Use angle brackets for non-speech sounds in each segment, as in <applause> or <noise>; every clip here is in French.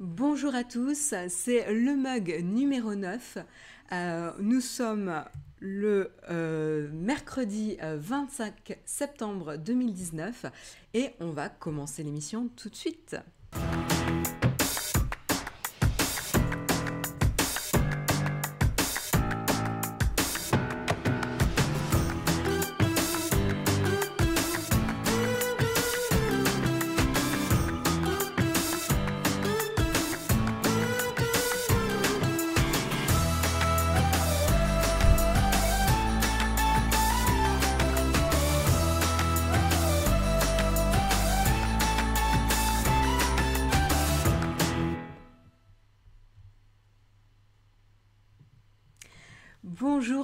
Bonjour à tous, c'est le mug numéro 9. Euh, nous sommes le euh, mercredi 25 euh, septembre 2019 et on va commencer l'émission tout de suite.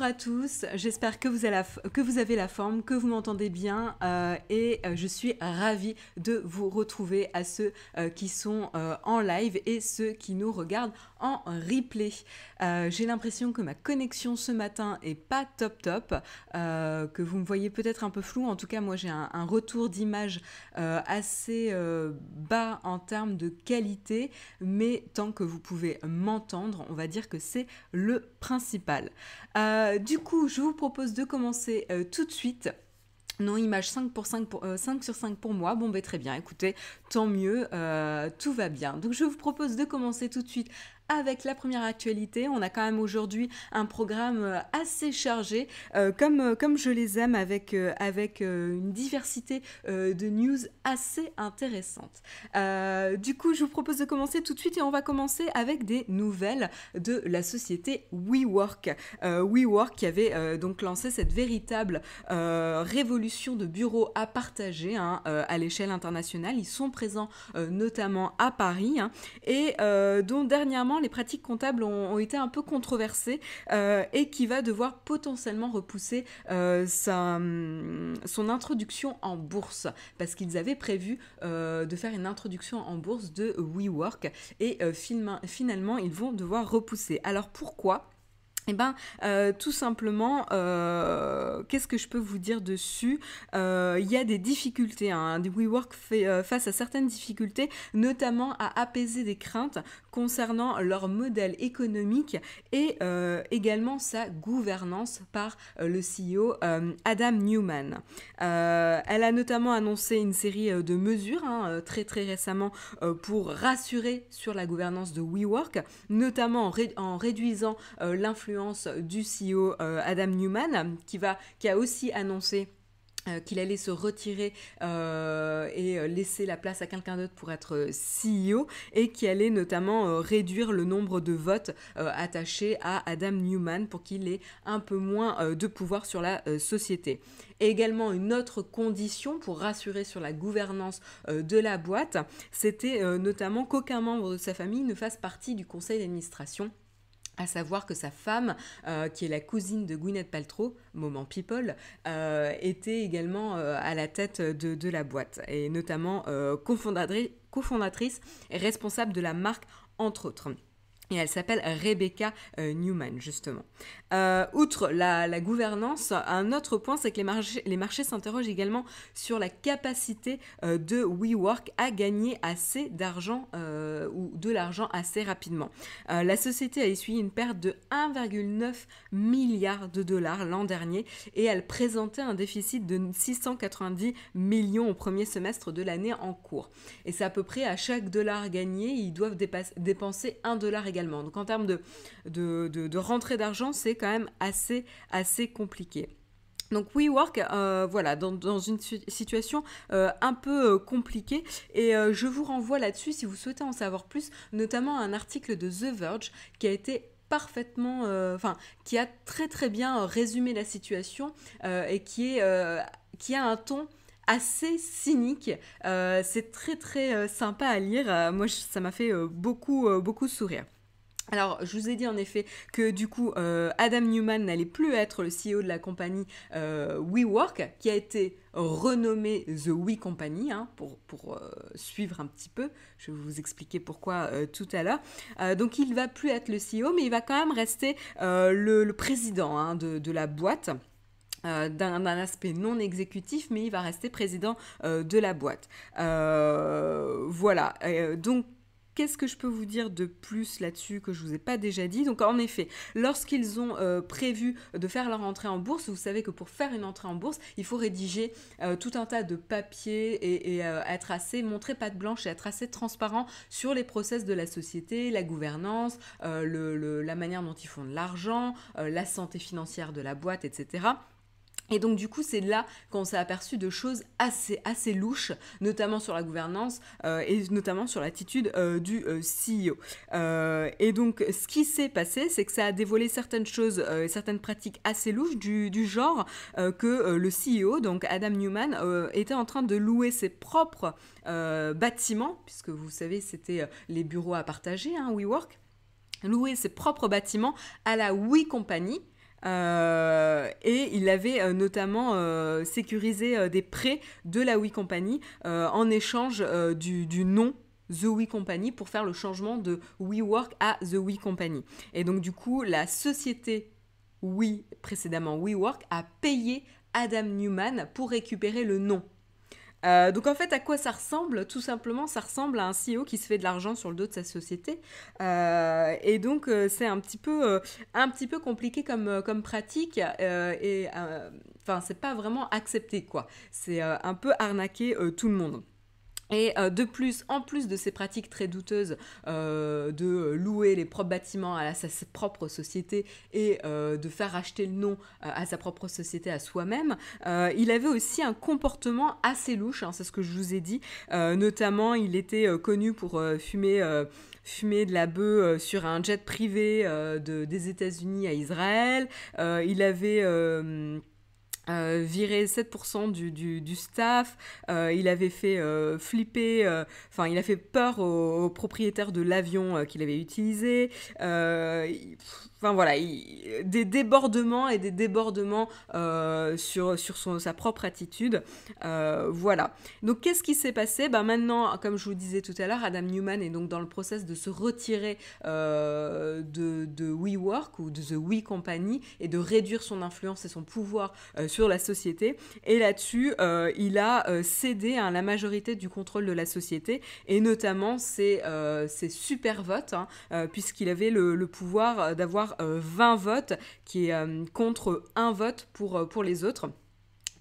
À tous, j'espère que, vous avez la forme, que vous m'entendez bien euh, et euh, je suis ravie de vous retrouver à ceux euh, qui sont en live et ceux qui nous regardent en replay. J'ai l'impression que ma connexion ce matin est pas top top, que vous me voyez peut-être un peu flou, en tout cas moi j'ai un, retour d'image assez bas en termes de qualité, mais tant que vous pouvez m'entendre, on va dire que c'est le principal. Euh, du coup, je vous propose de commencer euh, tout de suite. Non, image 5, pour 5, pour, 5 euh, sur 5 pour moi. Bon, ben très bien, écoutez, tant mieux, tout va bien. Donc je vous propose de commencer tout de suite avec la première actualité. On a quand même aujourd'hui un programme euh, assez chargé, euh, comme, euh, comme je les aime, avec, avec une diversité de news assez intéressante. du coup, je vous propose de commencer tout de suite et on va commencer avec des nouvelles de la société WeWork. WeWork qui avait donc lancé cette véritable révolution de bureaux à partager hein, à l'échelle internationale. Ils sont présents notamment à Paris hein, et dont dernièrement les pratiques comptables ont, été un peu controversées euh, et qui va devoir potentiellement repousser euh, hum, son introduction en bourse parce qu'ils avaient prévu euh, de faire une introduction en bourse de WeWork et finalement ils vont devoir repousser. Alors pourquoi? Eh bien, euh, tout simplement, euh, qu'est-ce que je peux vous dire dessus? Euh, Il y a des difficultés. Hein. WeWork fait face à certaines difficultés, notamment à apaiser des craintes concernant leur modèle économique et également sa gouvernance par le CEO Adam Newman. elle a notamment annoncé une série de mesures hein, très très récemment pour rassurer sur la gouvernance de WeWork, notamment en réduisant l'influence du CEO euh, Adam Newman, qui, va, qui a aussi annoncé euh, qu'il allait se retirer euh, et laisser la place à quelqu'un d'autre pour être CEO et qui allait notamment réduire le nombre de votes attachés à Adam Newman pour qu'il ait un peu moins de pouvoir sur la société. Et également une autre condition pour rassurer sur la gouvernance de la boîte, c'était notamment qu'aucun membre de sa famille ne fasse partie du conseil d'administration à savoir que sa femme, euh, qui est la cousine de Gwyneth Paltrow, Moment People, euh, était également euh, à la tête de, la boîte, et notamment cofondatrice et responsable de la marque, entre autres. Elle s'appelle Rebecca Newman, justement. Euh, outre la, gouvernance, un autre point, c'est que les marchés, les marchés s'interrogent également sur la capacité euh, de WeWork à gagner assez d'argent euh, ou de l'argent assez rapidement. la société a essuyé une perte de 1,9 milliard de dollars l'an dernier et elle présentait un déficit de 690 millions au premier semestre de l'année en cours. Et c'est à peu près à chaque dollar gagné, ils doivent dépenser un dollar également. Donc en termes de, de, de, rentrée d'argent, c'est même assez, assez compliqué. Donc WeWork, euh, voilà, dans, une situation euh, un peu euh, compliquée. Et je vous renvoie là-dessus si vous souhaitez en savoir plus, notamment un article de The Verge qui a été parfaitement, enfin, qui a très très bien résumé la situation et qui, est, qui a un ton assez cynique. c'est très très sympa à lire. moi, ça m'a fait beaucoup beaucoup sourire. Alors, je vous ai dit en effet que du coup, euh, Adam Newman n'allait plus être le CEO de la compagnie euh, WeWork, qui a été renommée The We Company, hein, pour, pour euh, suivre un petit peu. Je vais vous expliquer pourquoi tout à l'heure. donc, il va plus être le CEO, mais il va quand même rester le, président hein, de, de, la boîte. d'un aspect non exécutif, mais il va rester président de la boîte. voilà. donc Qu'est-ce que je peux vous dire de plus là-dessus que je vous ai pas déjà dit? Donc en effet, lorsqu'ils ont euh, prévu de faire leur entrée en bourse, vous savez que pour faire une entrée en bourse, il faut rédiger euh, tout un tas de papiers et, euh, être assez montrer patte blanche et être assez transparent sur les process de la société, la gouvernance, la manière dont ils font de l'argent, la santé financière de la boîte, etc. Et donc du coup, c'est là qu'on s'est aperçu de choses assez, assez louches, notamment sur la gouvernance euh, et notamment sur l'attitude euh, du euh, CEO. et donc, ce qui s'est passé, c'est que ça a dévoilé certaines choses, certaines pratiques assez louches du, genre que le CEO, donc Adam Newman, était en train de louer ses propres bâtiments, puisque vous savez, c'était les bureaux à partager, hein, WeWork, louer ses propres bâtiments à la We Company, et il avait euh, notamment euh, sécurisé des prêts de la We Company en échange du, du nom The We Company pour faire le changement de WeWork à The We Company. Et donc du coup, la société We, précédemment WeWork, a payé Adam Newman pour récupérer le nom. Euh, donc en fait, à quoi ça ressemble? Tout simplement, ça ressemble à un CEO qui se fait de l'argent sur le dos de sa société. Euh, et donc euh, c'est un petit peu, un petit peu compliqué comme, comme pratique. et enfin, c'est pas vraiment accepté quoi. C'est un peu arnaquer tout le monde. Et euh, de plus, en plus de ces pratiques très douteuses euh, de louer les propres bâtiments à, sa, propre société et euh, de faire acheter le nom à sa propre société à soi-même, il avait aussi un comportement assez louche, hein, c'est ce que je vous ai dit. notamment, il était connu pour fumer fumer de la bœuf sur un jet privé de, des États-Unis à Israël. il avait viré 7% du, du, staff, euh, il avait fait euh, flipper, enfin il a fait peur aux, propriétaires de l'avion qu'il avait utilisé. Enfin voilà, des débordements et des débordements euh, sur, sur son, sa propre attitude. Euh, voilà. Donc qu'est-ce qui s'est passé? Ben, Maintenant, comme je vous disais tout à l'heure, Adam Newman est donc dans le process de se retirer euh, de, de WeWork ou de The We Company et de réduire son influence et son pouvoir sur la société. Et là-dessus, il a cédé à la majorité du contrôle de la société et notamment ses, ses super votes, hein, puisqu'il avait le pouvoir d'avoir 20 euh, votes, qui est euh, contre un vote pour, euh, pour les autres.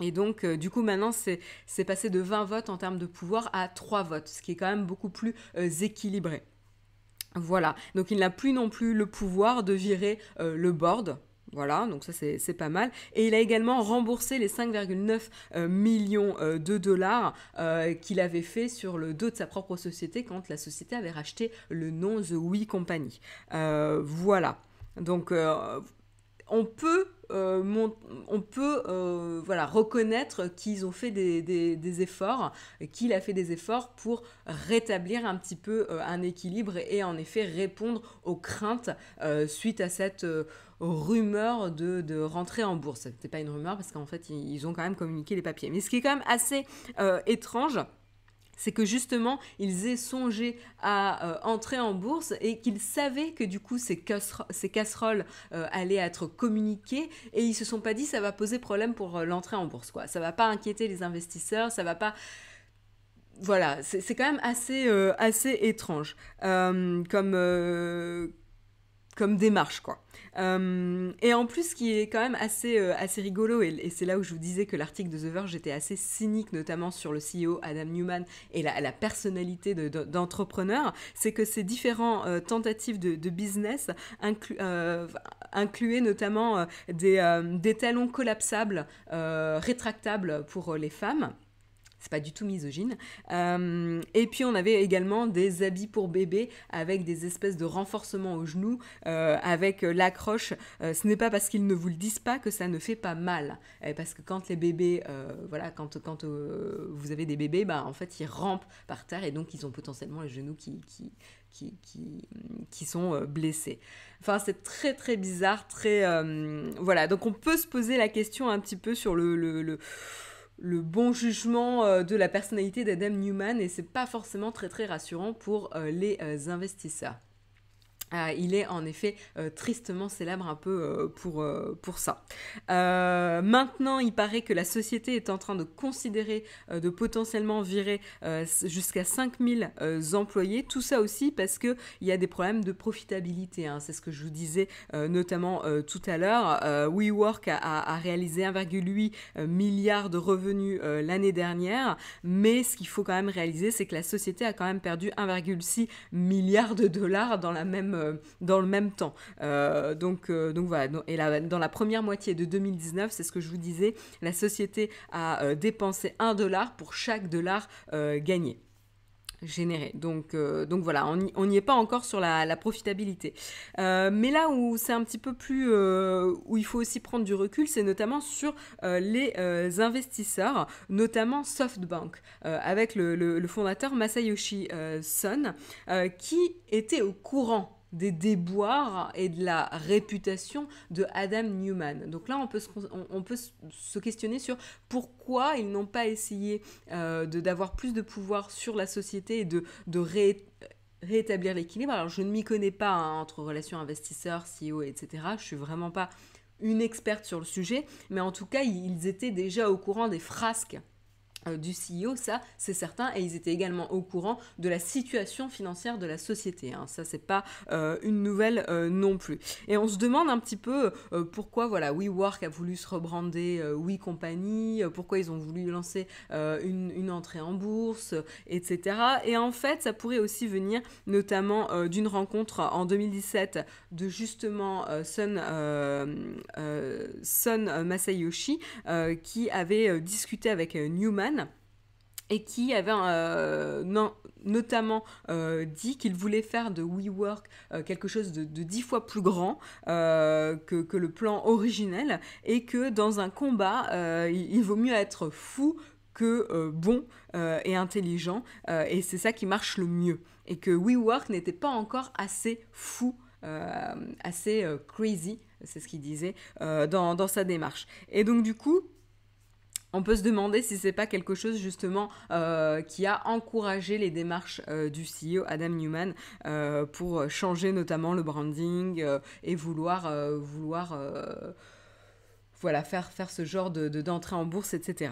Et donc, du coup, maintenant, c'est passé de 20 votes en termes de pouvoir à 3 votes, ce qui est quand même beaucoup plus équilibré. Voilà, donc il n'a plus non plus le pouvoir de virer le board, voilà, donc ça c'est pas mal. Et il a également remboursé les 5,9 millions de dollars qu'il avait fait sur le dos de sa propre société quand la société avait racheté le nom The We Company. voilà. Donc euh, on peut, euh, euh, reconnaître qu'ils ont fait des, efforts, qu'il a fait des efforts pour rétablir un petit peu un équilibre et en effet répondre aux craintes suite à cette rumeur de, de, rentrer en bourse. Ce n'était pas une rumeur parce qu'en fait ils, ont quand même communiqué les papiers. Mais ce qui est quand même assez étrange, c'est que justement, ils aient songé à euh, entrer en bourse et qu'ils savaient que du coup, ces, casseroles, euh, allaient être communiquées et ils se sont pas dit ça va poser problème pour euh, l'entrée en bourse. Quoi. Ça va pas inquiéter les investisseurs, ça va pas voilà, c'est quand même assez, assez étrange comme, comme démarche, quoi. Euh, et en plus, ce qui est quand même assez, euh, assez rigolo, et, c'est là où je vous disais que l'article de The Verge était assez cynique, notamment sur le CEO Adam Newman et la, la personnalité d'entrepreneur, c'est que ces différents euh, tentatives de, business incluaient notamment des, des talons collapsables, rétractables pour les femmes c'est pas du tout misogyne. Euh, et puis on avait également des habits pour bébé avec des espèces de renforcements aux genoux, euh, avec euh, l'accroche. ce n'est pas parce qu'ils ne vous le disent pas que ça ne fait pas mal. parce que quand les bébés, voilà, quand, quand vous avez des bébés, bah, en fait ils rampent par terre et donc ils ont potentiellement les genoux qui, qui, qui, qui, qui, sont blessés. Enfin, c'est très très bizarre, très... voilà, donc on peut se poser la question un petit peu sur le le bon jugement euh, de la personnalité d'Adam Newman et c'est pas forcément très très rassurant pour euh, les euh, investisseurs. Euh, il est en effet euh, tristement célèbre un peu euh, pour, pour ça. maintenant, il paraît que la société est en train de considérer de potentiellement virer jusqu'à 5000 employés. Tout ça aussi parce qu'il y a des problèmes de profitabilité. Hein. C'est ce que je vous disais notamment tout à l'heure. WeWork a, a, réalisé 1,8 milliard de revenus l'année dernière. Mais ce qu'il faut quand même réaliser, c'est que la société a quand même perdu 1,6 milliard de dollars dans la même euh, dans le même temps. Euh, donc, euh, donc voilà, et dans la première moitié de 2019, c'est ce que je vous disais, la société a dépensé un dollar pour chaque dollar gagné généré. Donc, donc voilà, on n'y est pas encore sur la, profitabilité. mais là où c'est un petit peu plus... où il faut aussi prendre du recul, c'est notamment sur les investisseurs, notamment SoftBank, avec le, le, fondateur Masayoshi Son, qui était au courant des déboires et de la réputation de Adam Newman. Donc là, on peut se, on, peut se questionner sur pourquoi ils n'ont pas essayé euh, d'avoir plus de pouvoir sur la société et de, rétablir l'équilibre. Alors, je ne m'y connais pas hein, entre relations investisseurs, CEO, etc. Je suis vraiment pas une experte sur le sujet, mais en tout cas, ils étaient déjà au courant des frasques du CEO, ça c'est certain, et ils étaient également au courant de la situation financière de la société. Hein. Ça c'est pas euh, une nouvelle euh, non plus. Et on se demande un petit peu pourquoi voilà WeWork a voulu se rebrander We Company, pourquoi ils ont voulu lancer une, entrée en bourse, etc. Et en fait, ça pourrait aussi venir notamment d'une rencontre en 2017 de justement Son, Son Masayoshi qui avait discuté avec Newman et qui avait euh, notamment euh, dit qu'il voulait faire de WeWork euh, quelque chose de, dix fois plus grand que, le plan originel et que dans un combat, il, vaut mieux être fou que bon et intelligent et c'est ça qui marche le mieux et que WeWork n'était pas encore assez fou assez crazy, c'est ce qu'il disait, dans, dans, sa démarche. Et donc du coup, on peut se demander si c'est pas quelque chose justement euh, qui a encouragé les démarches euh, du CEO Adam Newman euh, pour changer notamment le branding et vouloir vouloir voilà faire faire ce genre de d'entrée en bourse etc.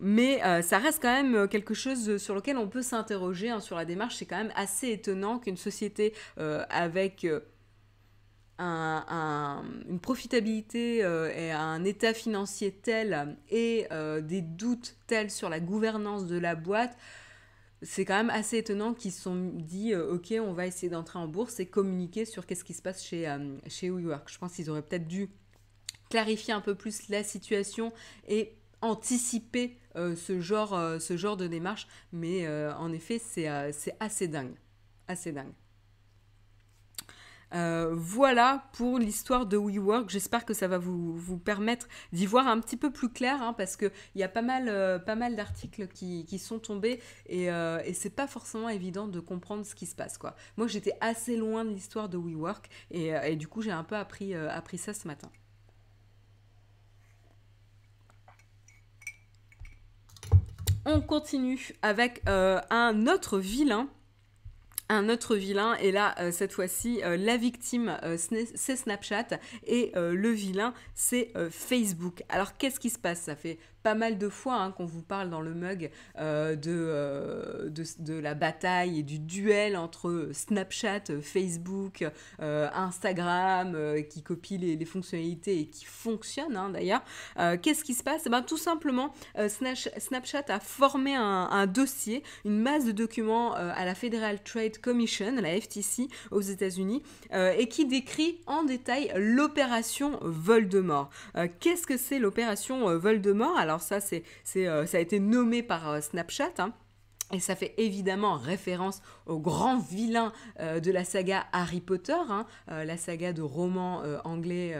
Mais ça reste quand même quelque chose sur lequel on peut s'interroger hein, sur la démarche. C'est quand même assez étonnant qu'une société avec une profitabilité euh, et un état financier tel et euh, des doutes tels sur la gouvernance de la boîte, c'est quand même assez étonnant qu'ils se sont dit euh, ok on va essayer d'entrer en bourse et communiquer sur qu'est-ce qui se passe chez, chez WeWork. Je pense qu'ils auraient peut-être dû clarifier un peu plus la situation et anticiper ce, genre, ce genre de démarche, mais en effet c'est assez dingue. Assez dingue. Euh, voilà pour l'histoire de WeWork. J'espère que ça va vous, permettre d'y voir un petit peu plus clair, hein, parce qu'il y a pas mal, euh, d'articles qui, sont tombés et, euh, et c'est pas forcément évident de comprendre ce qui se passe. Moi, j'étais assez loin de l'histoire de WeWork et, et du coup, j'ai un peu appris ça ce matin. On continue avec un autre vilain un autre vilain. Et là euh, cette fois-ci euh, la victime euh, c'est Snapchat. Et le vilain c'est Facebook. Alors qu'est-ce qui se passe? Ça fait pas mal de fois hein, qu'on vous parle dans le mug euh, euh, de, de, la bataille et du duel entre Snapchat, Facebook, euh, Instagram, qui copie les, fonctionnalités et qui fonctionne hein, d'ailleurs. Qu'est-ce qui se passe? Eh ben, Tout simplement, Snapchat a formé un, dossier, une masse de documents à la Federal Trade Commission, la FTC, aux États-Unis, et qui décrit en détail l'opération Voldemort. Qu'est-ce que c'est l'opération Voldemort? Ça, c'est, euh, ça a été nommé par euh, Snapchat. Hein. Et ça fait évidemment référence au grand vilain euh, de la saga Harry Potter, hein, euh, la saga de romans euh, anglais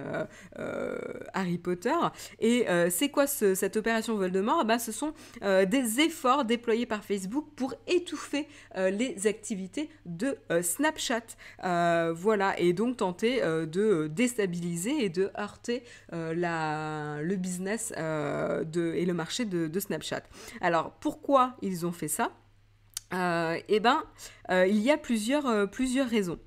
Harry Potter. Et c'est quoi cette opération Voldemort? Bah, Ce sont des efforts déployés par Facebook pour étouffer les activités de Snapchat. voilà, et donc tenter de déstabiliser et de heurter le business et le marché de Snapchat. Alors pourquoi ils ont fait ça? Eh ben, il y a plusieurs, plusieurs raisons.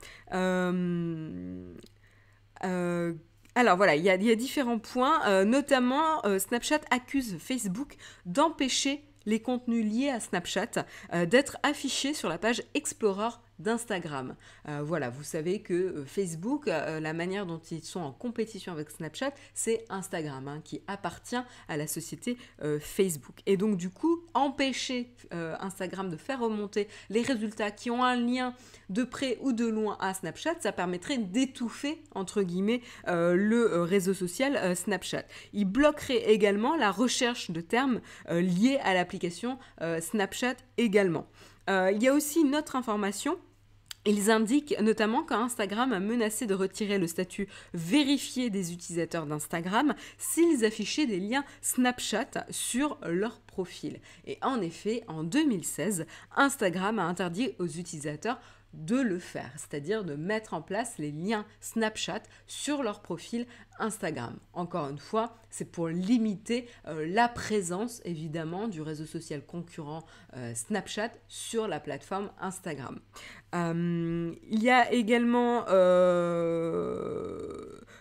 alors voilà, il y, a, différents points, notamment Snapchat accuse Facebook d'empêcher les contenus liés à Snapchat d'être affichés sur la page Explorer d'Instagram. Euh, voilà, vous savez que euh, Facebook, euh, la manière dont ils sont en compétition avec Snapchat, c'est Instagram, hein, qui appartient à la société Facebook. Et donc du coup, empêcher Instagram de faire remonter les résultats qui ont un lien de près ou de loin à Snapchat, ça permettrait d'étouffer, entre guillemets, le réseau social Snapchat. Il bloquerait également la recherche de termes liés à l'application Snapchat également. Il y a aussi une autre information ils indiquent notamment qu'Instagram a menacé de retirer le statut vérifié des utilisateurs d'Instagram s'ils affichaient des liens Snapchat sur leur profil. Et en effet, en 2016, Instagram a interdit aux utilisateurs de le faire, c'est-à-dire de mettre en place les liens Snapchat sur leur profil Instagram. Encore une fois, c'est pour limiter euh, la présence évidemment du réseau social concurrent euh, Snapchat sur la plateforme Instagram. Euh, il y a également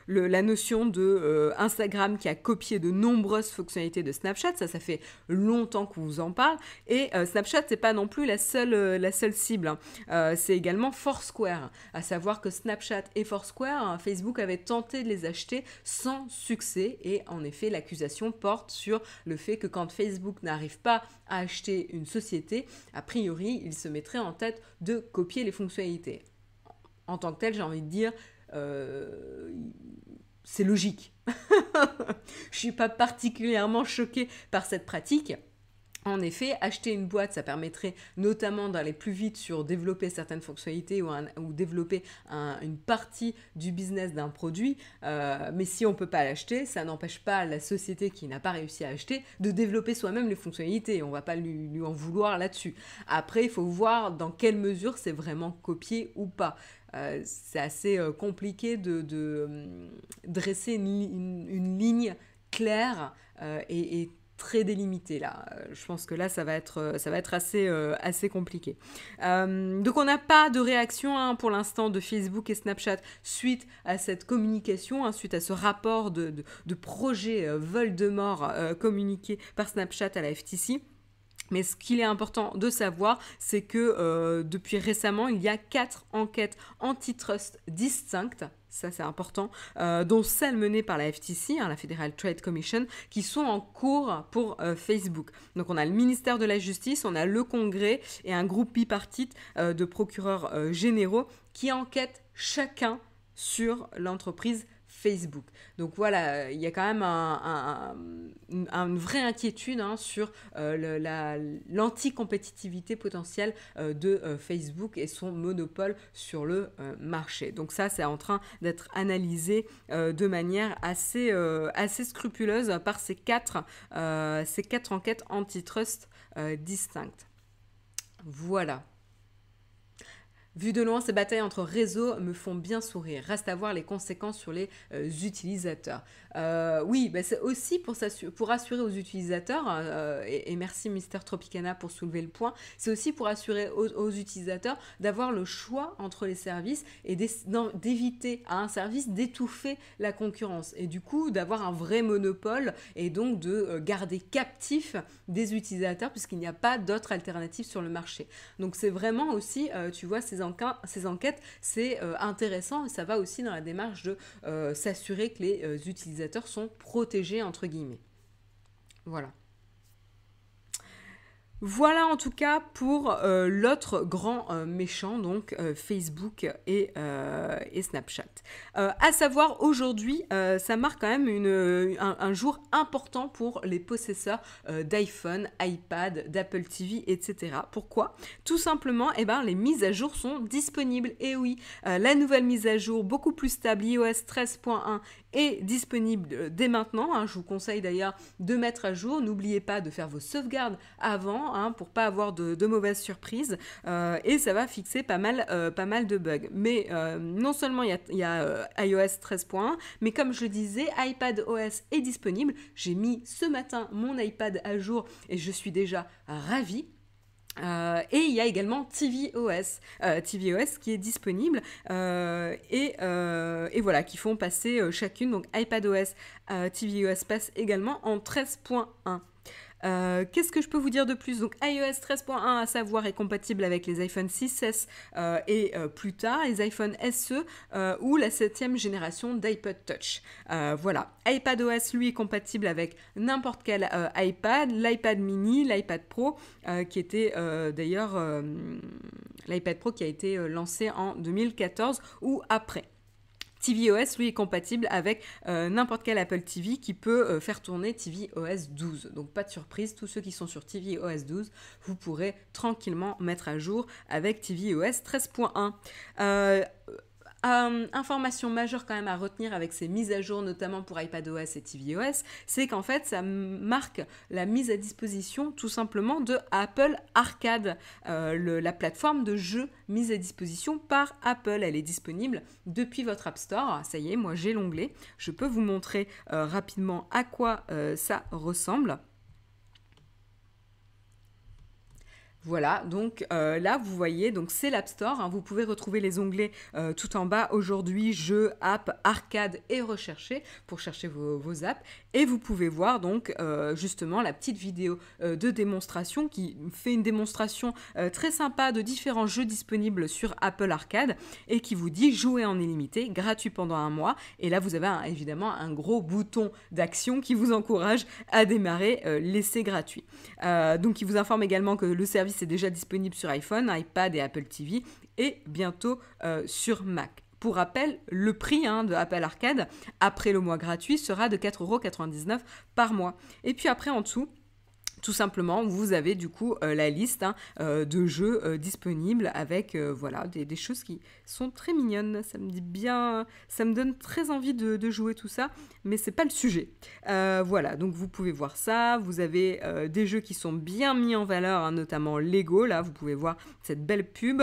la notion de euh, Instagram qui a copié de nombreuses fonctionnalités de Snapchat. Ça, ça fait longtemps qu'on vous en parle. Et euh, Snapchat, c'est pas non plus la seule, euh, la seule cible. Hein. c'est également Foursquare. À savoir que Snapchat et Foursquare, hein, Facebook avait tenté de les acheter sans succès. Et en effet, l'accusation porte sur le fait que quand Facebook n'arrive pas à acheter une société, a priori, il se mettrait en tête de copier les fonctionnalités. En tant que tel, j'ai envie de dire, euh, c'est logique. <laughs> Je suis pas particulièrement choquée par cette pratique. En effet, acheter une boîte, ça permettrait notamment d'aller plus vite sur développer certaines fonctionnalités ou, développer une partie du business d'un produit. Euh, mais si on ne peut pas l'acheter, ça n'empêche pas la société qui n'a pas réussi à acheter de développer soi-même les fonctionnalités. On ne va pas lui, lui en vouloir là-dessus. Après, il faut voir dans quelle mesure c'est vraiment copié ou pas. Euh, c'est assez euh, compliqué de, euh, dresser une, ligne claire et, très délimitée là. Je pense que là, ça va être, ça va être assez, assez compliqué. donc, on n'a pas de réaction hein, pour l'instant de Facebook et Snapchat suite à cette communication, hein, suite à ce rapport de, de projet Voldemort communiqué par Snapchat à la FTC. Mais ce qu'il est important de savoir, c'est que euh, depuis récemment, il y a quatre enquêtes antitrust distinctes ça c'est important, euh, dont celles menées par la FTC, hein, la Federal Trade Commission, qui sont en cours pour euh, Facebook. Donc on a le ministère de la Justice, on a le Congrès et un groupe bipartite de procureurs généraux qui enquêtent chacun sur l'entreprise Facebook. Donc voilà, il y a quand même une vraie inquiétude hein, sur euh, l'anti-compétitivité potentielle euh, de euh, Facebook et son monopole sur le marché. Donc ça, c'est en train d'être analysé de manière assez, scrupuleuse par ces quatre enquêtes antitrust distinctes. Voilà. Vu de loin, ces batailles entre réseaux me font bien sourire. Reste à voir les conséquences sur les euh, utilisateurs. Euh, oui, bah, c'est aussi pour, pour, assurer aux utilisateurs, euh, et, merci Mister Tropicana pour soulever le point, c'est aussi pour assurer aux, utilisateurs d'avoir le choix entre les services et d'éviter à un service d'étouffer la concurrence. Et du coup, d'avoir un vrai monopole et donc de garder captif des utilisateurs puisqu'il n'y a pas d'autres alternatives sur le marché. Donc c'est vraiment aussi, tu vois, ces ces enquêtes, c'est euh, intéressant et ça va aussi dans la démarche de euh, s'assurer que les euh, sont protégés, entre guillemets. Voilà. Voilà en tout cas pour euh, l'autre grand euh, méchant, donc euh, Facebook et, Snapchat. à savoir, aujourd'hui, ça marque quand même une, un, jour important pour les possesseurs d'iPhone, iPad, d'Apple TV, etc. Pourquoi? Tout simplement, eh ben, les mises à jour sont disponibles. Et oui, la nouvelle mise à jour, beaucoup plus stable, iOS 13.1 est disponible dès maintenant. Hein. Je vous conseille d'ailleurs de mettre à jour. N'oubliez pas de faire vos sauvegardes avant hein, pour pas avoir de, mauvaises surprises. Euh, et ça va fixer pas mal, euh, de bugs. Mais euh, non seulement il y a, iOS 13.1, mais comme je disais, iPad OS est disponible. J'ai mis ce matin mon iPad à jour et je suis déjà ravie. Et il y a également tvOS, tvOS qui est disponible et, et, voilà qui font passer chacune donc iPadOS, tvOS passe également en 13.1. Euh, qu'est-ce que je peux vous dire de plus? Donc iOS 13.1 à savoir est compatible avec les iPhone 6S euh, et euh, plus tard les iPhone SE ou la septième génération d'iPod Touch. voilà, iPadOS lui est compatible avec n'importe quel iPad, l'iPad mini, l'iPad Pro qui était d'ailleurs l'iPad Pro qui a été lancé en 2014 ou après tvOS, lui, est compatible avec euh, n'importe quel Apple TV qui peut euh, faire tourner tvOS 12. Donc pas de surprise, tous ceux qui sont sur tvOS 12, vous pourrez tranquillement mettre à jour avec tvOS 13.1. Euh, information majeure quand même à retenir avec ces mises à jour, notamment pour iPadOS et tvOS, c'est qu'en fait ça marque la mise à disposition tout simplement de Apple Arcade, euh, la plateforme de jeux mise à disposition par Apple. Elle est disponible depuis votre App Store. Ça y est, moi j'ai l'onglet. Je peux vous montrer euh, rapidement à quoi ça ressemble. Voilà, donc euh, là vous voyez, donc c'est l'App Store. Hein. vous pouvez retrouver les onglets euh, tout en bas aujourd'hui, jeux, app, arcade et rechercher pour chercher vos, apps. Et vous pouvez voir donc euh, justement la petite vidéo de démonstration qui fait une démonstration très sympa de différents jeux disponibles sur Apple Arcade et qui vous dit jouer en illimité, gratuit pendant un mois. Et là vous avez évidemment un gros bouton d'action qui vous encourage à démarrer l'essai gratuit. donc il vous informe également que le service c'est déjà disponible sur iPhone, iPad et Apple TV et bientôt euh, sur Mac. Pour rappel, le prix hein, de Apple Arcade après le mois gratuit sera de 4,99€ par mois. Et puis après en dessous, tout simplement, vous avez du coup euh, la liste hein, euh, de jeux euh, disponibles avec voilà des, choses qui sont très mignonnes. Ça me dit bien, ça me donne très envie de, jouer tout ça, mais c'est pas le sujet. voilà, donc vous pouvez voir ça. Vous avez des jeux qui sont bien mis en valeur, hein, notamment Lego. Là, vous pouvez voir cette belle pub.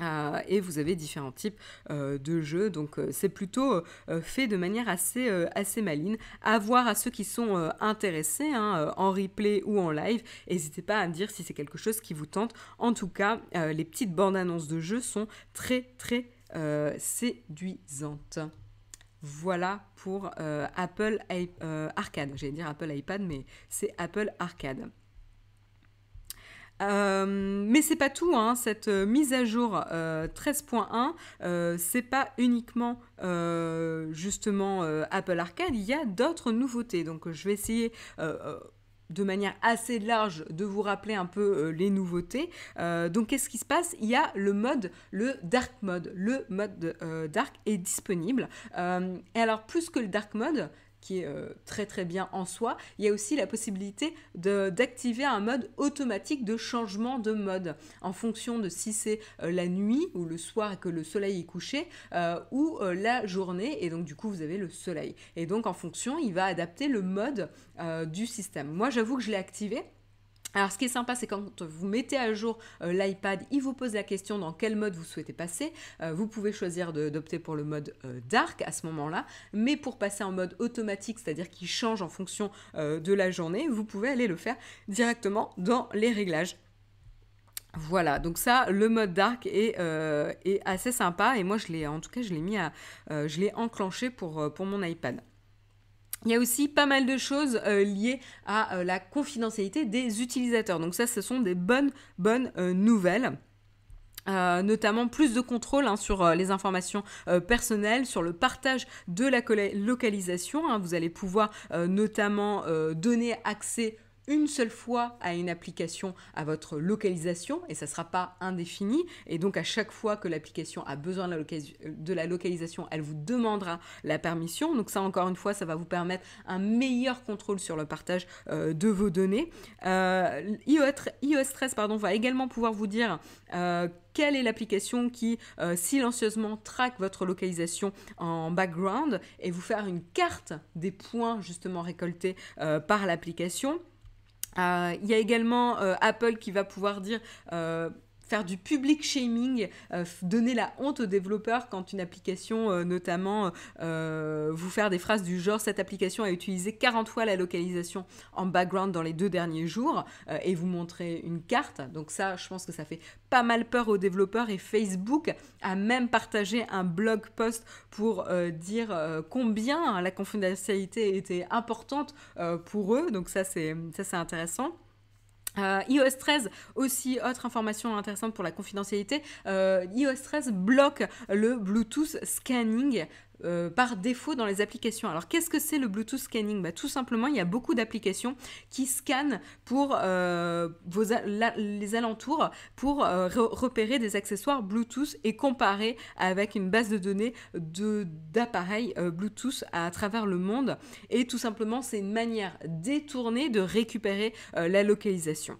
Euh, et vous avez différents types euh, de jeux, donc euh, c'est plutôt fait de manière assez, assez maline. À voir à ceux qui sont intéressés hein, en replay ou en live, n'hésitez pas à me dire si c'est quelque chose qui vous tente. En tout cas, les petites bandes annonces de jeux sont très très séduisantes. Voilà pour Apple Arcade. J'allais dire Apple iPad, mais c'est Apple Arcade. Euh, mais c'est pas tout, hein. cette euh, mise à jour 13.1, euh, c'est pas uniquement justement Apple Arcade, il y a d'autres nouveautés. Donc je vais essayer de manière assez large de vous rappeler un peu les nouveautés. donc qu'est-ce qui se passe? Il y a le mode, le dark mode. Le mode dark est disponible. et alors plus que le dark mode, qui est euh, très très bien en soi. Il y a aussi la possibilité d'activer un mode automatique de changement de mode en fonction de si c'est euh, la nuit ou le soir que le soleil est couché euh, ou la journée et donc du coup vous avez le soleil. Et donc en fonction il va adapter le mode du système. Moi j'avoue que je l'ai activé alors ce qui est sympa, c'est quand vous mettez à jour euh, l'iPad, il vous pose la question dans quel mode vous souhaitez passer. Euh, vous pouvez choisir d'opter pour le mode euh, dark à ce moment-là, mais pour passer en mode automatique, c'est-à-dire qu'il change en fonction de la journée, vous pouvez aller le faire directement dans les réglages. Voilà, donc ça, le mode dark est, est assez sympa et moi je l'ai, en tout cas, je l'ai mis à, je l'ai enclenché pour, pour mon iPad. Il y a aussi pas mal de choses euh, liées à euh, la confidentialité des utilisateurs. Donc ça, ce sont des bonnes, bonnes euh, nouvelles. notamment plus de contrôle hein, sur les informations personnelles, sur le partage de la localisation. Hein. Vous allez pouvoir notamment donner accès une seule fois à une application à votre localisation et ça ne sera pas indéfini. Et donc à chaque fois que l'application a besoin de la, localisation, elle vous demandera la permission. Donc ça encore une fois, ça va vous permettre un meilleur contrôle sur le partage euh, de vos données. Euh, iOS, 13 pardon, va également pouvoir vous dire euh, quelle est l'application qui silencieusement traque votre localisation en background et vous faire une carte des points justement récoltés par l'application. Euh, il y a également euh, Apple qui va pouvoir dire euh, faire du public shaming, donner la honte aux développeurs quand une application, notamment, vous faire des phrases du genre cette application a utilisé 40 fois la localisation en background dans les deux derniers jours et vous montrer une carte. Donc ça, je pense que ça fait pas mal peur aux développeurs et Facebook a même partagé un blog post pour dire combien la confidentialité était importante pour eux. Donc ça, c'est ça c'est intéressant. Euh, iOS 13 aussi autre information intéressante pour la confidentialité euh, iOS 13 bloque le Bluetooth scanning euh, par défaut dans les applications. Alors qu'est-ce que c'est le Bluetooth scanning? Bah, Tout simplement, il y a beaucoup d'applications qui scannent pour euh, vos les alentours pour euh, repérer des accessoires Bluetooth et comparer avec une base de données d'appareils Bluetooth à travers le monde. Et tout simplement, c'est une manière détournée de récupérer la localisation.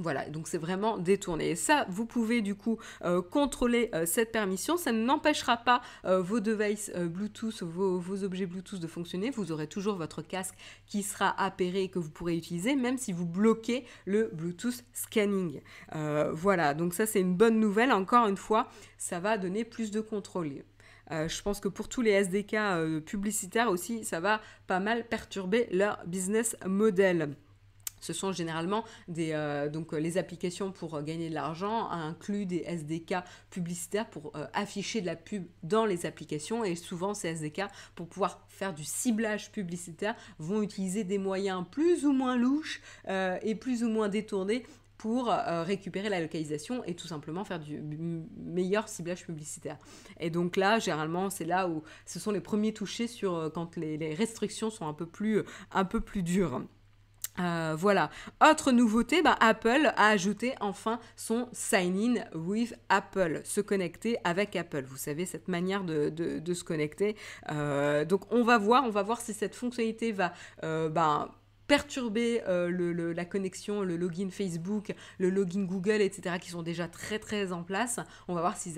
Voilà, donc c'est vraiment détourné. Et ça, vous pouvez du coup euh, contrôler euh, cette permission. Ça n'empêchera pas euh, vos devices Bluetooth, vos, objets Bluetooth de fonctionner. Vous aurez toujours votre casque qui sera appairé et que vous pourrez utiliser, même si vous bloquez le Bluetooth scanning. voilà, donc ça c'est une bonne nouvelle. Encore une fois, ça va donner plus de contrôle. je pense que pour tous les SDK publicitaires aussi, ça va pas mal perturber leur business model. Ce sont généralement des, euh, donc, les applications pour gagner de l'argent, incluent des SDK publicitaires pour euh, afficher de la pub dans les applications. Et souvent, ces SDK, pour pouvoir faire du ciblage publicitaire, vont utiliser des moyens plus ou moins louches euh, et plus ou moins détournés pour récupérer la localisation et tout simplement faire du meilleur ciblage publicitaire. Et donc là, généralement, c'est là où ce sont les premiers touchés sur quand les, les, restrictions sont un peu plus, un peu plus dures. Euh, voilà. Autre nouveauté, bah, Apple a ajouté enfin son Sign In with Apple, se connecter avec Apple. Vous savez, cette manière de, se connecter. Euh, donc on va voir, on va voir si cette fonctionnalité va euh, bah, perturber euh, la connexion, le login Facebook, le login Google, etc., qui sont déjà très très en place. On va voir si,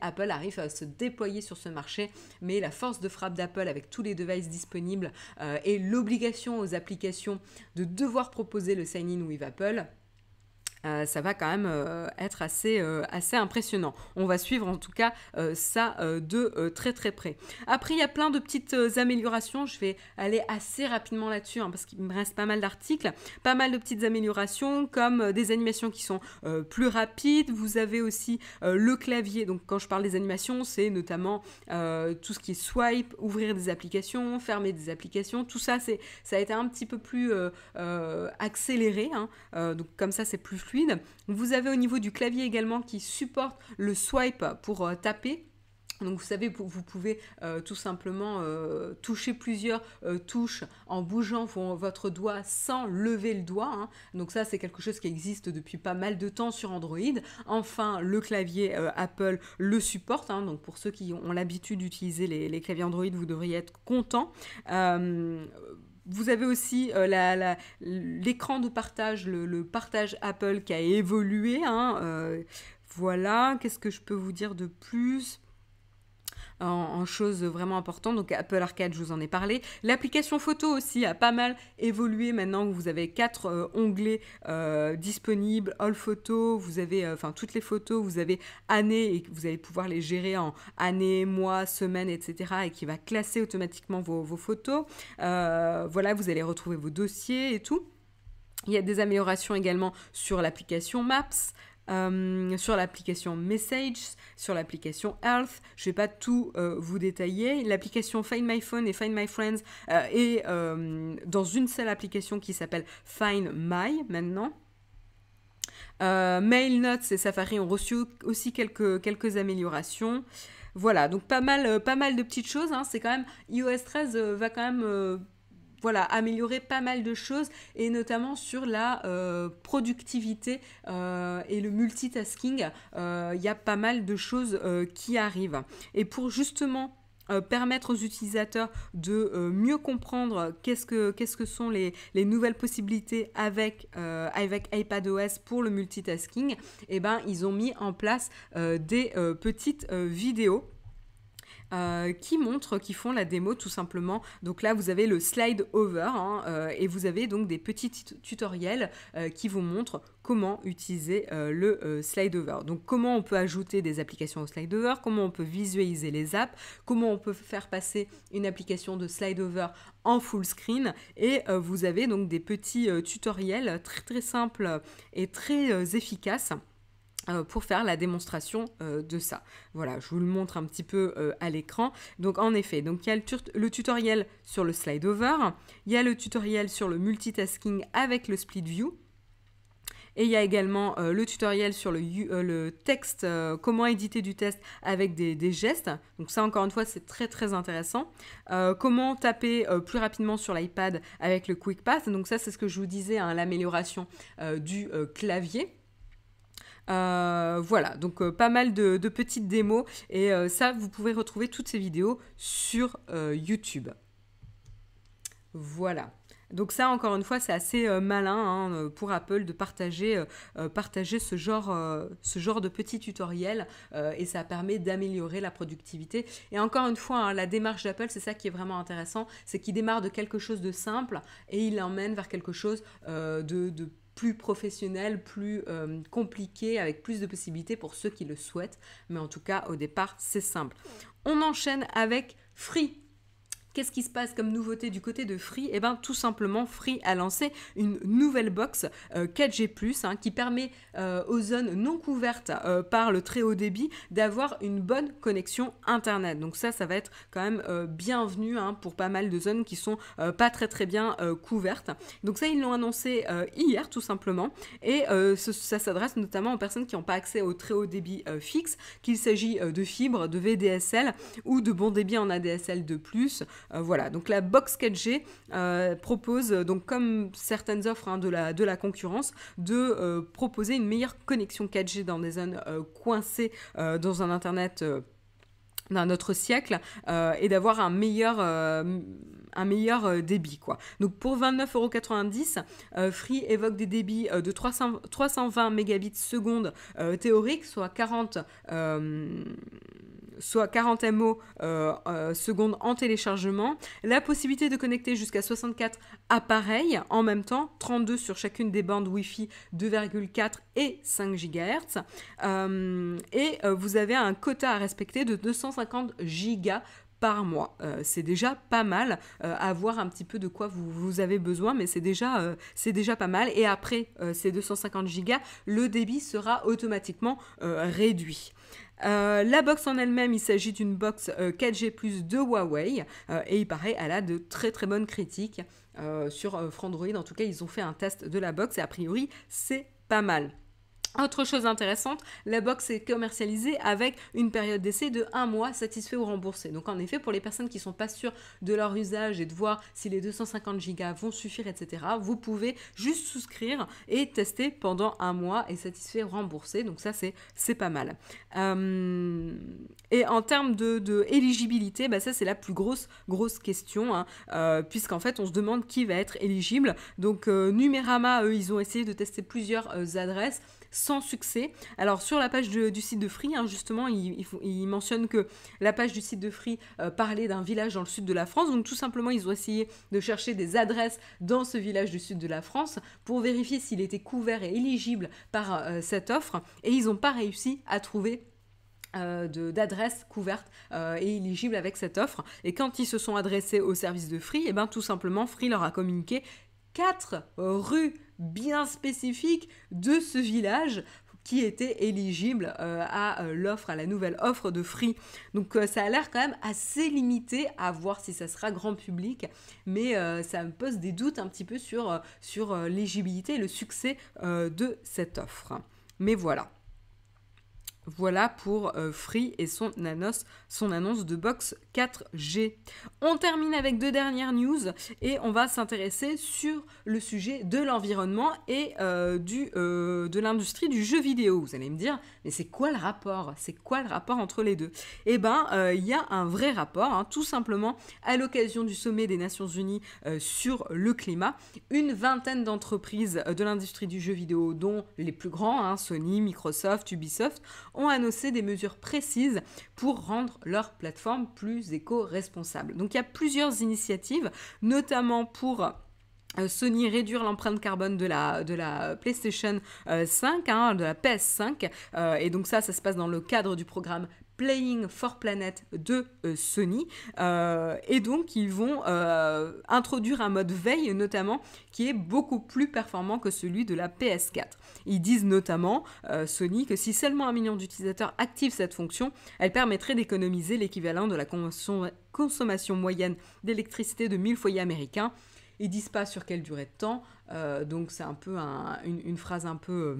Apple arrive à se déployer sur ce marché. Mais la force de frappe d'Apple avec tous les devices disponibles euh, et l'obligation aux applications de devoir proposer le sign-in with Apple, euh, ça va quand même euh, être assez, euh, assez impressionnant. On va suivre en tout cas ça de très très près. Après, il y a plein de petites améliorations. Je vais aller assez rapidement là-dessus hein, parce qu'il me reste pas mal d'articles. Pas mal de petites améliorations comme des animations qui sont plus rapides. Vous avez aussi le clavier. Donc quand je parle des animations, c'est notamment tout ce qui est swipe, ouvrir des applications, fermer des applications. Tout ça, ça a été un petit peu plus accéléré. Hein. donc comme ça, c'est plus vous avez au niveau du clavier également qui supporte le swipe pour euh, taper. Donc vous savez, vous pouvez euh, tout simplement euh, toucher plusieurs touches en bougeant votre doigt sans lever le doigt. Hein. Donc ça, c'est quelque chose qui existe depuis pas mal de temps sur Android. Enfin, le clavier Apple le supporte. Hein. Donc pour ceux qui ont l'habitude d'utiliser les, les, claviers Android, vous devriez être content. Vous avez aussi euh, l'écran de partage, le, partage Apple qui a évolué. Hein, euh, voilà, qu'est-ce que je peux vous dire de plus? En, choses vraiment importantes. Donc Apple Arcade, je vous en ai parlé. L'application photo aussi a pas mal évolué maintenant vous avez quatre euh, onglets euh, disponibles. All photo, vous avez euh, enfin toutes les photos, vous avez année et vous allez pouvoir les gérer en année, mois, semaine, etc. et qui va classer automatiquement vos photos. voilà, vous allez retrouver vos dossiers et tout. Il y a des améliorations également sur l'application Maps. Euh, sur l'application Message, sur l'application Health. Je ne vais pas tout euh, vous détailler. L'application Find My Phone et Find My Friends euh, est dans une seule application qui s'appelle Find My maintenant. Mail Notes et Safari ont reçu aussi quelques, quelques améliorations. Voilà, donc pas mal, pas mal de petites choses. Hein. C'est quand même iOS 13 va quand même voilà, améliorer pas mal de choses et notamment sur la euh, productivité euh, et le multitasking. Euh, il y a pas mal de choses qui arrivent. Et pour justement permettre aux utilisateurs de mieux comprendre qu'est-ce que, sont les, les, nouvelles possibilités avec, avec iPadOS pour le multitasking, et eh ben, ils ont mis en place des petites vidéos euh, qui montrent, qui font la démo tout simplement. Donc là, vous avez le slide over hein, euh, et vous avez donc des petits tutoriels euh, qui vous montrent comment utiliser le slide over. Donc comment on peut ajouter des applications au slide over, comment on peut visualiser les apps, comment on peut faire passer une application de slide over en full screen et vous avez donc des petits tutoriels très très simples et très efficaces pour faire la démonstration euh, de ça. Voilà, je vous le montre un petit peu euh, à l'écran. Donc en effet, donc il y a le, tutoriel sur le slide over, il y a le tutoriel sur le multitasking avec le split view. Et il y a également le tutoriel sur le, texte, comment éditer du test avec des, gestes. Donc ça, encore une fois, c'est très très intéressant. comment taper plus rapidement sur l'iPad avec le Quick Path. Donc ça, c'est ce que je vous disais, hein, l'amélioration du clavier. Euh, voilà, donc euh, pas mal de, petites démos et euh, ça, vous pouvez retrouver toutes ces vidéos sur YouTube. Voilà. Donc ça, encore une fois, c'est assez malin hein, pour Apple de partager, ce, genre, de petits tutoriels et ça permet d'améliorer la productivité. Et encore une fois, hein, la démarche d'Apple, c'est ça qui est vraiment intéressant, c'est qu'il démarre de quelque chose de simple et il l'emmène vers quelque chose de plus professionnel, plus euh, compliqué, avec plus de possibilités pour ceux qui le souhaitent. Mais en tout cas, au départ, c'est simple. On enchaîne avec Free. Qu'est-ce qui se passe comme nouveauté du côté de Free? Eh bien, tout simplement, Free a lancé une nouvelle box 4G+, euh, hein, qui permet euh, aux zones non couvertes euh, par le très haut débit d'avoir une bonne connexion Internet. Donc ça, ça va être quand même bienvenu hein, pour pas mal de zones qui sont pas très très bien couvertes. Donc ça, ils l'ont annoncé hier, tout simplement. Et ça s'adresse notamment aux personnes qui n'ont pas accès au très haut débit fixe, qu'il s'agit de fibres, de VDSL ou de bon débit en ADSL de plus. Euh, voilà, donc la box 4G euh, propose, donc comme certaines offres hein, de, la, concurrence, de euh, proposer une meilleure connexion 4G dans des zones coincées dans un Internet d'un autre siècle et d'avoir un meilleur, débit. Quoi. Donc pour 29,90€, Free évoque des débits de 300, 320 mégabits seconde théorique, soit 40 soit 40 MO euh, euh, secondes en téléchargement, la possibilité de connecter jusqu'à 64 appareils en même temps, 32 sur chacune des bandes Wi-Fi 2,4 et 5 GHz, euh, et vous avez un quota à respecter de 250 gigas par mois. c'est déjà pas mal à voir un petit peu de quoi vous, avez besoin, mais c'est déjà, c'est déjà pas mal. Et après ces 250 gigas, le débit sera automatiquement réduit. Euh, la box en elle-même, il s'agit d'une box 4G euh, de Huawei euh, et il paraît, elle a de très très bonnes critiques sur Frandroid. En tout cas, ils ont fait un test de la box et a priori, c'est pas mal. Autre chose intéressante, la box est commercialisée avec une période d'essai de un mois satisfait ou remboursé. Donc en effet, pour les personnes qui ne sont pas sûres de leur usage et de voir si les 250 gigas vont suffire, etc., vous pouvez juste souscrire et tester pendant un mois et satisfait ou remboursé. Donc ça, c'est pas mal. Euh, et en termes de, bah ça c'est la plus grosse, grosse question, hein, euh, puisqu'en fait on se demande qui va être éligible. Donc euh, Numérama, eux, ils ont essayé de tester plusieurs adresses sans succès. Alors sur la page du site de Free, hein, justement, il, mentionne que la page du site de Free euh, parlait d'un village dans le sud de la France. Donc tout simplement, ils ont essayé de chercher des adresses dans ce village du sud de la France pour vérifier s'il était couvert et éligible par euh, cette offre. Et ils n'ont pas réussi à trouver euh, d'adresses couvertes et éligibles avec cette offre. Et quand ils se sont adressés au service de Free, et eh ben tout simplement Free leur a communiqué quatre rues bien spécifiques de ce village qui était éligible euh, à euh, l'offre, à la nouvelle offre de Free. Donc euh, ça a l'air quand même assez limité à voir si ça sera grand public, mais ça me pose des doutes un petit peu sur, sur l'éligibilité et le succès de cette offre. Mais voilà. Voilà pour Free et son annonce, son annonce de box 4G. On termine avec deux dernières news et on va s'intéresser sur le sujet de l'environnement et euh, du, euh, de l'industrie du jeu vidéo. Vous allez me dire, mais c'est quoi le rapport? C'est quoi le rapport entre les deux? Eh bien, il y a un vrai rapport, hein, tout simplement à l'occasion du sommet des Nations Unies sur le climat. Une vingtaine d'entreprises de l'industrie du jeu vidéo, dont les plus grands, hein, Sony, Microsoft, Ubisoft, ont annoncé des mesures précises pour rendre leur plateforme plus éco-responsable. Donc il y a plusieurs initiatives, notamment pour euh, Sony réduire l'empreinte carbone de la, PlayStation 5, hein, de la PS5. et donc ça, ça se passe dans le cadre du programme Playing for Planet de euh, Sony. Euh, et donc, ils vont euh, introduire un mode veille, notamment, qui est beaucoup plus performant que celui de la PS4. Ils disent notamment, Sony, que si seulement un million d'utilisateurs activent cette fonction, elle permettrait d'économiser l'équivalent de la consommation moyenne d'électricité de 1000 foyers américains. Ils disent pas sur quelle durée de temps, donc c'est un peu une, une, phrase un peu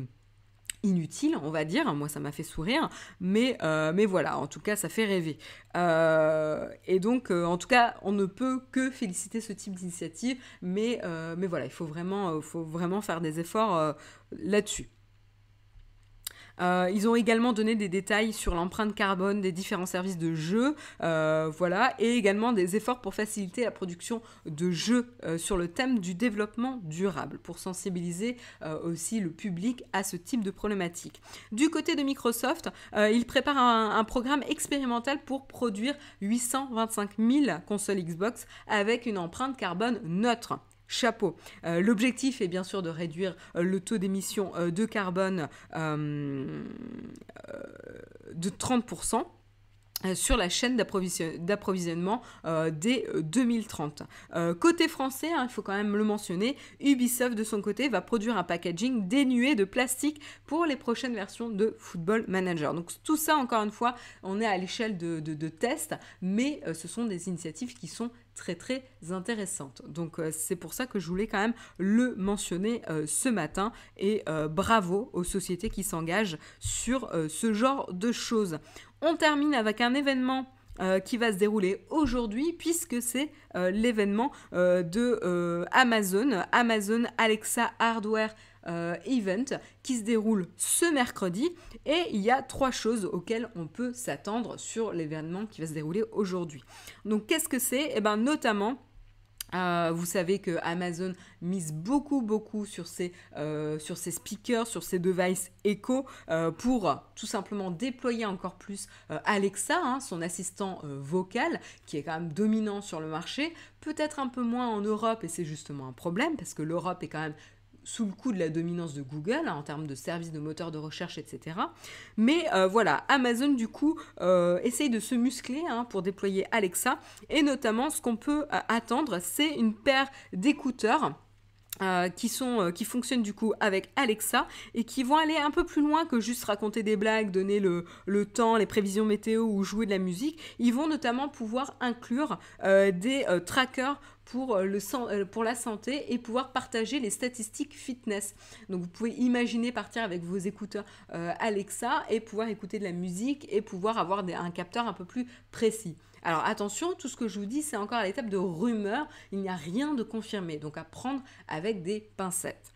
inutile, on va dire. Moi, ça m'a fait sourire, mais, euh, mais voilà, en tout cas, ça fait rêver. Euh, et donc, euh, en tout cas, on ne peut que féliciter ce type d'initiative, mais, mais voilà, il faut vraiment, faut vraiment faire des efforts là-dessus. Euh, ils ont également donné des détails sur l'empreinte carbone des différents services de jeux, euh, voilà, et également des efforts pour faciliter la production de jeux euh, sur le thème du développement durable, pour sensibiliser aussi le public à ce type de problématique. Du côté de Microsoft, ils préparent un, programme expérimental pour produire 825 000 consoles Xbox avec une empreinte carbone neutre chapeau. Euh, l'objectif est bien sûr de réduire euh, le taux d'émission euh, de carbone de 30%. Euh, sur la chaîne d'approvisionnement dès 2030. Euh, côté français, hein, il faut quand même le mentionner, Ubisoft de son côté va produire un packaging dénué de plastique pour les prochaines versions de Football Manager. Donc tout ça, encore une fois, on est à l'échelle de, de, tests, mais ce sont des initiatives qui sont très très intéressantes. Donc c'est pour ça que je voulais quand même le mentionner ce matin et bravo aux sociétés qui s'engagent sur ce genre de choses. On termine avec un événement euh, qui va se dérouler aujourd'hui puisque c'est euh, l'événement euh, de Amazon, Amazon Alexa Hardware Event qui se déroule ce mercredi. Et il y a trois choses auxquelles on peut s'attendre sur l'événement qui va se dérouler aujourd'hui. Donc qu'est-ce que c'est? Eh bien notamment euh, vous savez que Amazon mise beaucoup beaucoup sur ses, euh, sur ses speakers, sur ses devices Echo euh, pour tout simplement déployer encore plus Alexa, hein, son assistant vocal, qui est quand même dominant sur le marché, peut-être un peu moins en Europe et c'est justement un problème parce que l'Europe est quand même sous le coup de la dominance de Google hein, en termes de services de moteur de recherche, etc. Mais euh, voilà, Amazon du coup euh, essaye de se muscler hein, pour déployer Alexa et notamment ce qu'on peut euh, attendre, c'est une paire d'écouteurs. Qui, sont, qui fonctionnent du coup avec Alexa et qui vont aller un peu plus loin que juste raconter des blagues, donner le, temps, les prévisions météo ou jouer de la musique. Ils vont notamment pouvoir inclure des trackers pour, euh, euh, la santé et pouvoir partager les statistiques fitness. Donc vous pouvez imaginer partir avec vos écouteurs euh, Alexa et pouvoir écouter de la musique et pouvoir avoir un capteur un peu plus précis. Alors attention, tout ce que je vous dis, c'est encore à l'étape de rumeur, il n'y a rien de confirmé, donc à prendre avec des pincettes.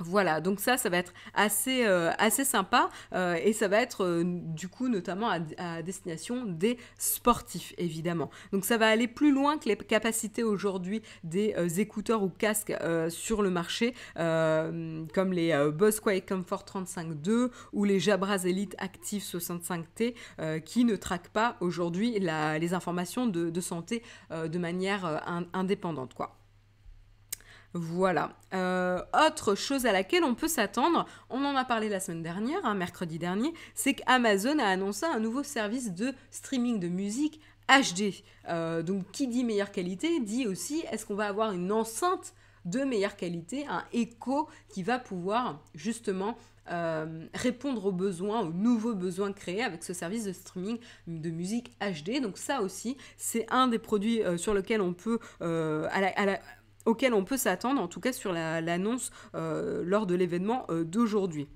Voilà, donc ça, ça va être assez, euh, assez sympa euh, et ça va être euh, du coup notamment à, destination des sportifs, évidemment. Donc ça va aller plus loin que les capacités aujourd'hui des écouteurs ou casques sur le marché, comme les Bose Quiet Comfort 35.2 ou les Jabras Elite Active 65T, qui ne traquent pas aujourd'hui les informations de, de santé de manière indépendante, quoi. Voilà. Euh, autre chose à laquelle on peut s'attendre, on en a parlé la semaine dernière, hein, mercredi dernier, c'est qu'Amazon a annoncé un nouveau service de streaming de musique HD. Euh, donc qui dit meilleure qualité dit aussi est-ce qu'on va avoir une enceinte de meilleure qualité, un écho qui va pouvoir justement euh, répondre aux besoins, aux nouveaux besoins créés avec ce service de streaming de musique HD. Donc ça aussi, c'est un des produits sur lesquels on peut, auquel on peut s'attendre, en tout cas sur l'annonce euh, lors de l'événement euh, d'aujourd'hui.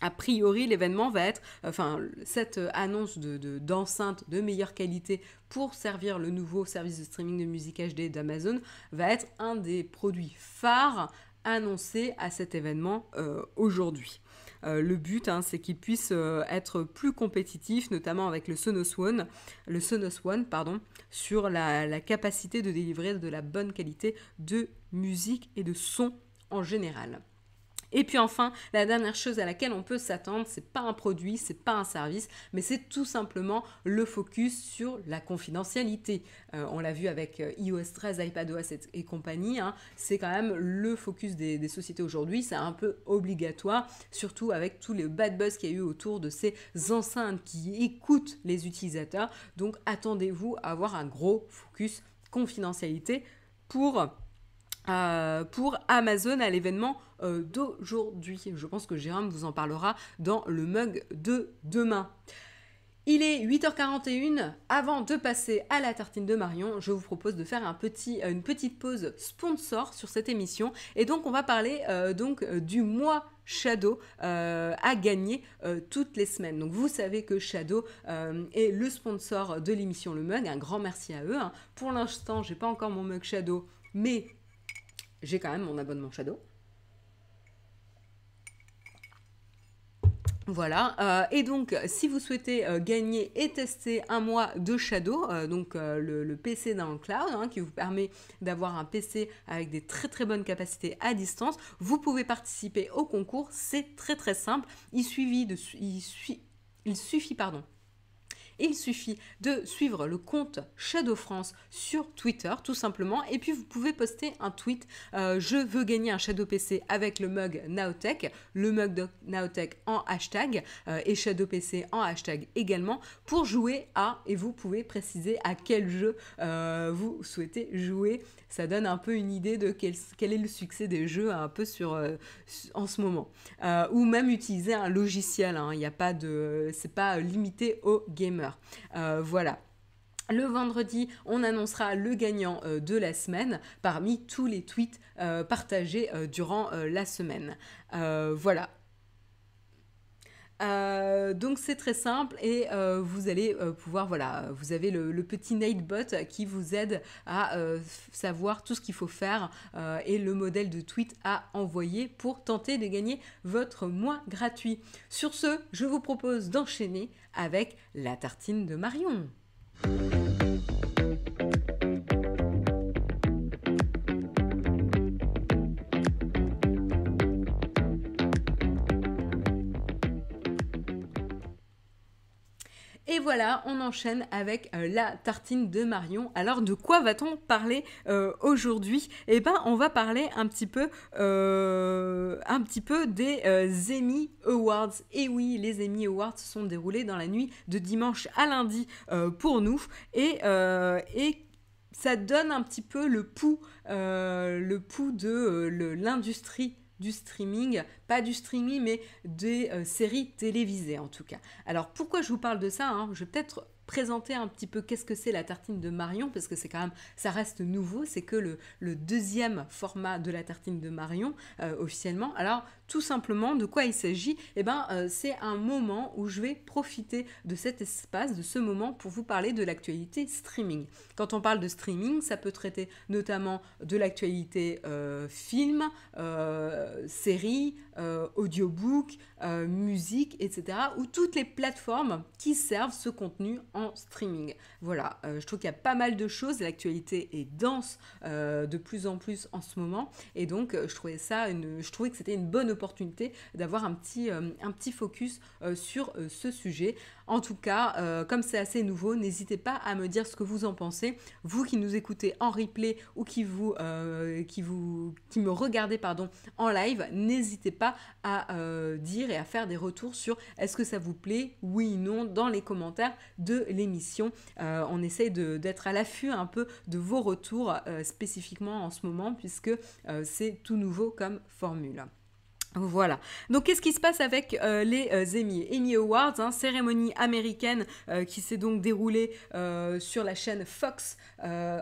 A priori, l'événement va être, enfin, cette annonce de, d'enceinte de, meilleure qualité pour servir le nouveau service de streaming de musique HD d'Amazon va être un des produits phares annoncés à cet événement euh, aujourd'hui. Euh, le but, hein, c'est qu'ils puissent euh, être plus compétitifs, notamment avec le Sonos One, le Sonos One sur la, capacité de délivrer de la bonne qualité de musique et de son en général. Et puis enfin, la dernière chose à laquelle on peut s'attendre, c'est pas un produit, c'est pas un service, mais c'est tout simplement le focus sur la confidentialité. Euh, on l'a vu avec euh, iOS 13, iPadOS et, compagnie, hein, c'est quand même le focus des, sociétés aujourd'hui, c'est un peu obligatoire, surtout avec tous les bad buzz qu'il y a eu autour de ces enceintes qui écoutent les utilisateurs. Donc attendez-vous à avoir un gros focus confidentialité pour euh, pour Amazon à l'événement euh, d'aujourd'hui. Je pense que Jérôme vous en parlera dans le mug de demain. Il est 8h41. Avant de passer à la tartine de Marion, je vous propose de faire euh, une petite pause sponsor sur cette émission. Et donc, on va parler donc du mois Shadow à gagner toutes les semaines. Donc vous savez que Shadow est le sponsor de l'émission Le Mug. Un grand merci à eux. Hein. Pour l'instant, j'ai pas encore mon mug Shadow, mais j'ai quand même mon abonnement Shadow. Voilà, euh, et donc si vous souhaitez euh, gagner et tester un mois de Shadow, euh, donc le, PC le cloud, hein, qui vous permet d'avoir un PC avec des très très bonnes capacités à distance, vous pouvez participer au concours, c'est très très simple, il, de, il, il suffit pardon, il suffit de suivre le compte Shadow France sur Twitter, tout simplement. Et puis vous pouvez poster un tweet euh, Je veux gagner un Shadow PC avec le mug Naotech, le mug Naotech en hashtag euh, et Shadow PC en hashtag également pour jouer à, et vous pouvez préciser à quel jeu euh, vous souhaitez jouer. Ça donne un peu une idée de quel, est le succès des jeux un peu sur, en ce moment. ou même utiliser un logiciel. Hein. Il n'y a pas de. C'est pas limité aux gamers. Euh, voilà. Le vendredi, on annoncera le gagnant euh, de la semaine parmi tous les tweets euh, partagés durant la semaine. voilà, donc c'est très simple et vous allez pouvoir, voilà, vous avez le, le, petit Natebot qui vous aide à savoir tout ce qu'il faut faire et le modèle de tweet à envoyer pour tenter de gagner votre mois gratuit. Sur ce, je vous propose d'enchaîner avec la tartine de Marion. Voilà, on enchaîne avec euh, la tartine de Marion. Alors de quoi va-t-on parler euh, aujourd'hui? Eh ben, on va parler un petit peu, euh, des Emmy Awards. Et oui, les Emmy Awards sont déroulés dans la nuit de dimanche à lundi pour nous. Et, ça donne un petit peu le pouls de l'industrie du streaming, pas du streaming, mais des euh, séries télévisées en tout cas. Alors pourquoi je vous parle de ça hein? Je vais peut-être présenter un petit peu qu'est-ce que c'est la tartine de Marion, parce que c'est quand même, ça reste nouveau, c'est que le, deuxième format de la tartine de Marion euh, officiellement. Alors tout simplement, de quoi il s'agit Eh ben, euh, c'est un moment où je vais profiter de cet espace, de ce moment pour vous parler de l'actualité streaming. Quand on parle de streaming, ça peut traiter notamment de l'actualité euh, film, euh, série, audiobook, musique, etc. ou toutes les plateformes qui servent ce contenu en streaming. Voilà, je trouve qu'il y a pas mal de choses. L'actualité est dense de plus en plus en ce moment, et donc je trouvais ça, une, je trouvais que c'était une bonne opportunité d'avoir un, petit, euh, un petit focus euh, sur euh, ce sujet. En tout cas, comme c'est assez nouveau, n'hésitez pas à me dire ce que vous en pensez. Vous qui nous écoutez en replay ou qui, vous, qui, vous, qui me regardez pardon, en live, n'hésitez pas à dire et à faire des retours sur est-ce que ça vous plaît, oui ou non, dans les commentaires de l'émission. on essaye d'être à l'affût un peu de vos retours spécifiquement en ce moment puisque c'est tout nouveau comme formule. Voilà. Donc, qu'est-ce qui se passe avec euh, les euh, Emmy? Awards, hein, cérémonie américaine euh, qui s'est donc déroulée sur la chaîne Fox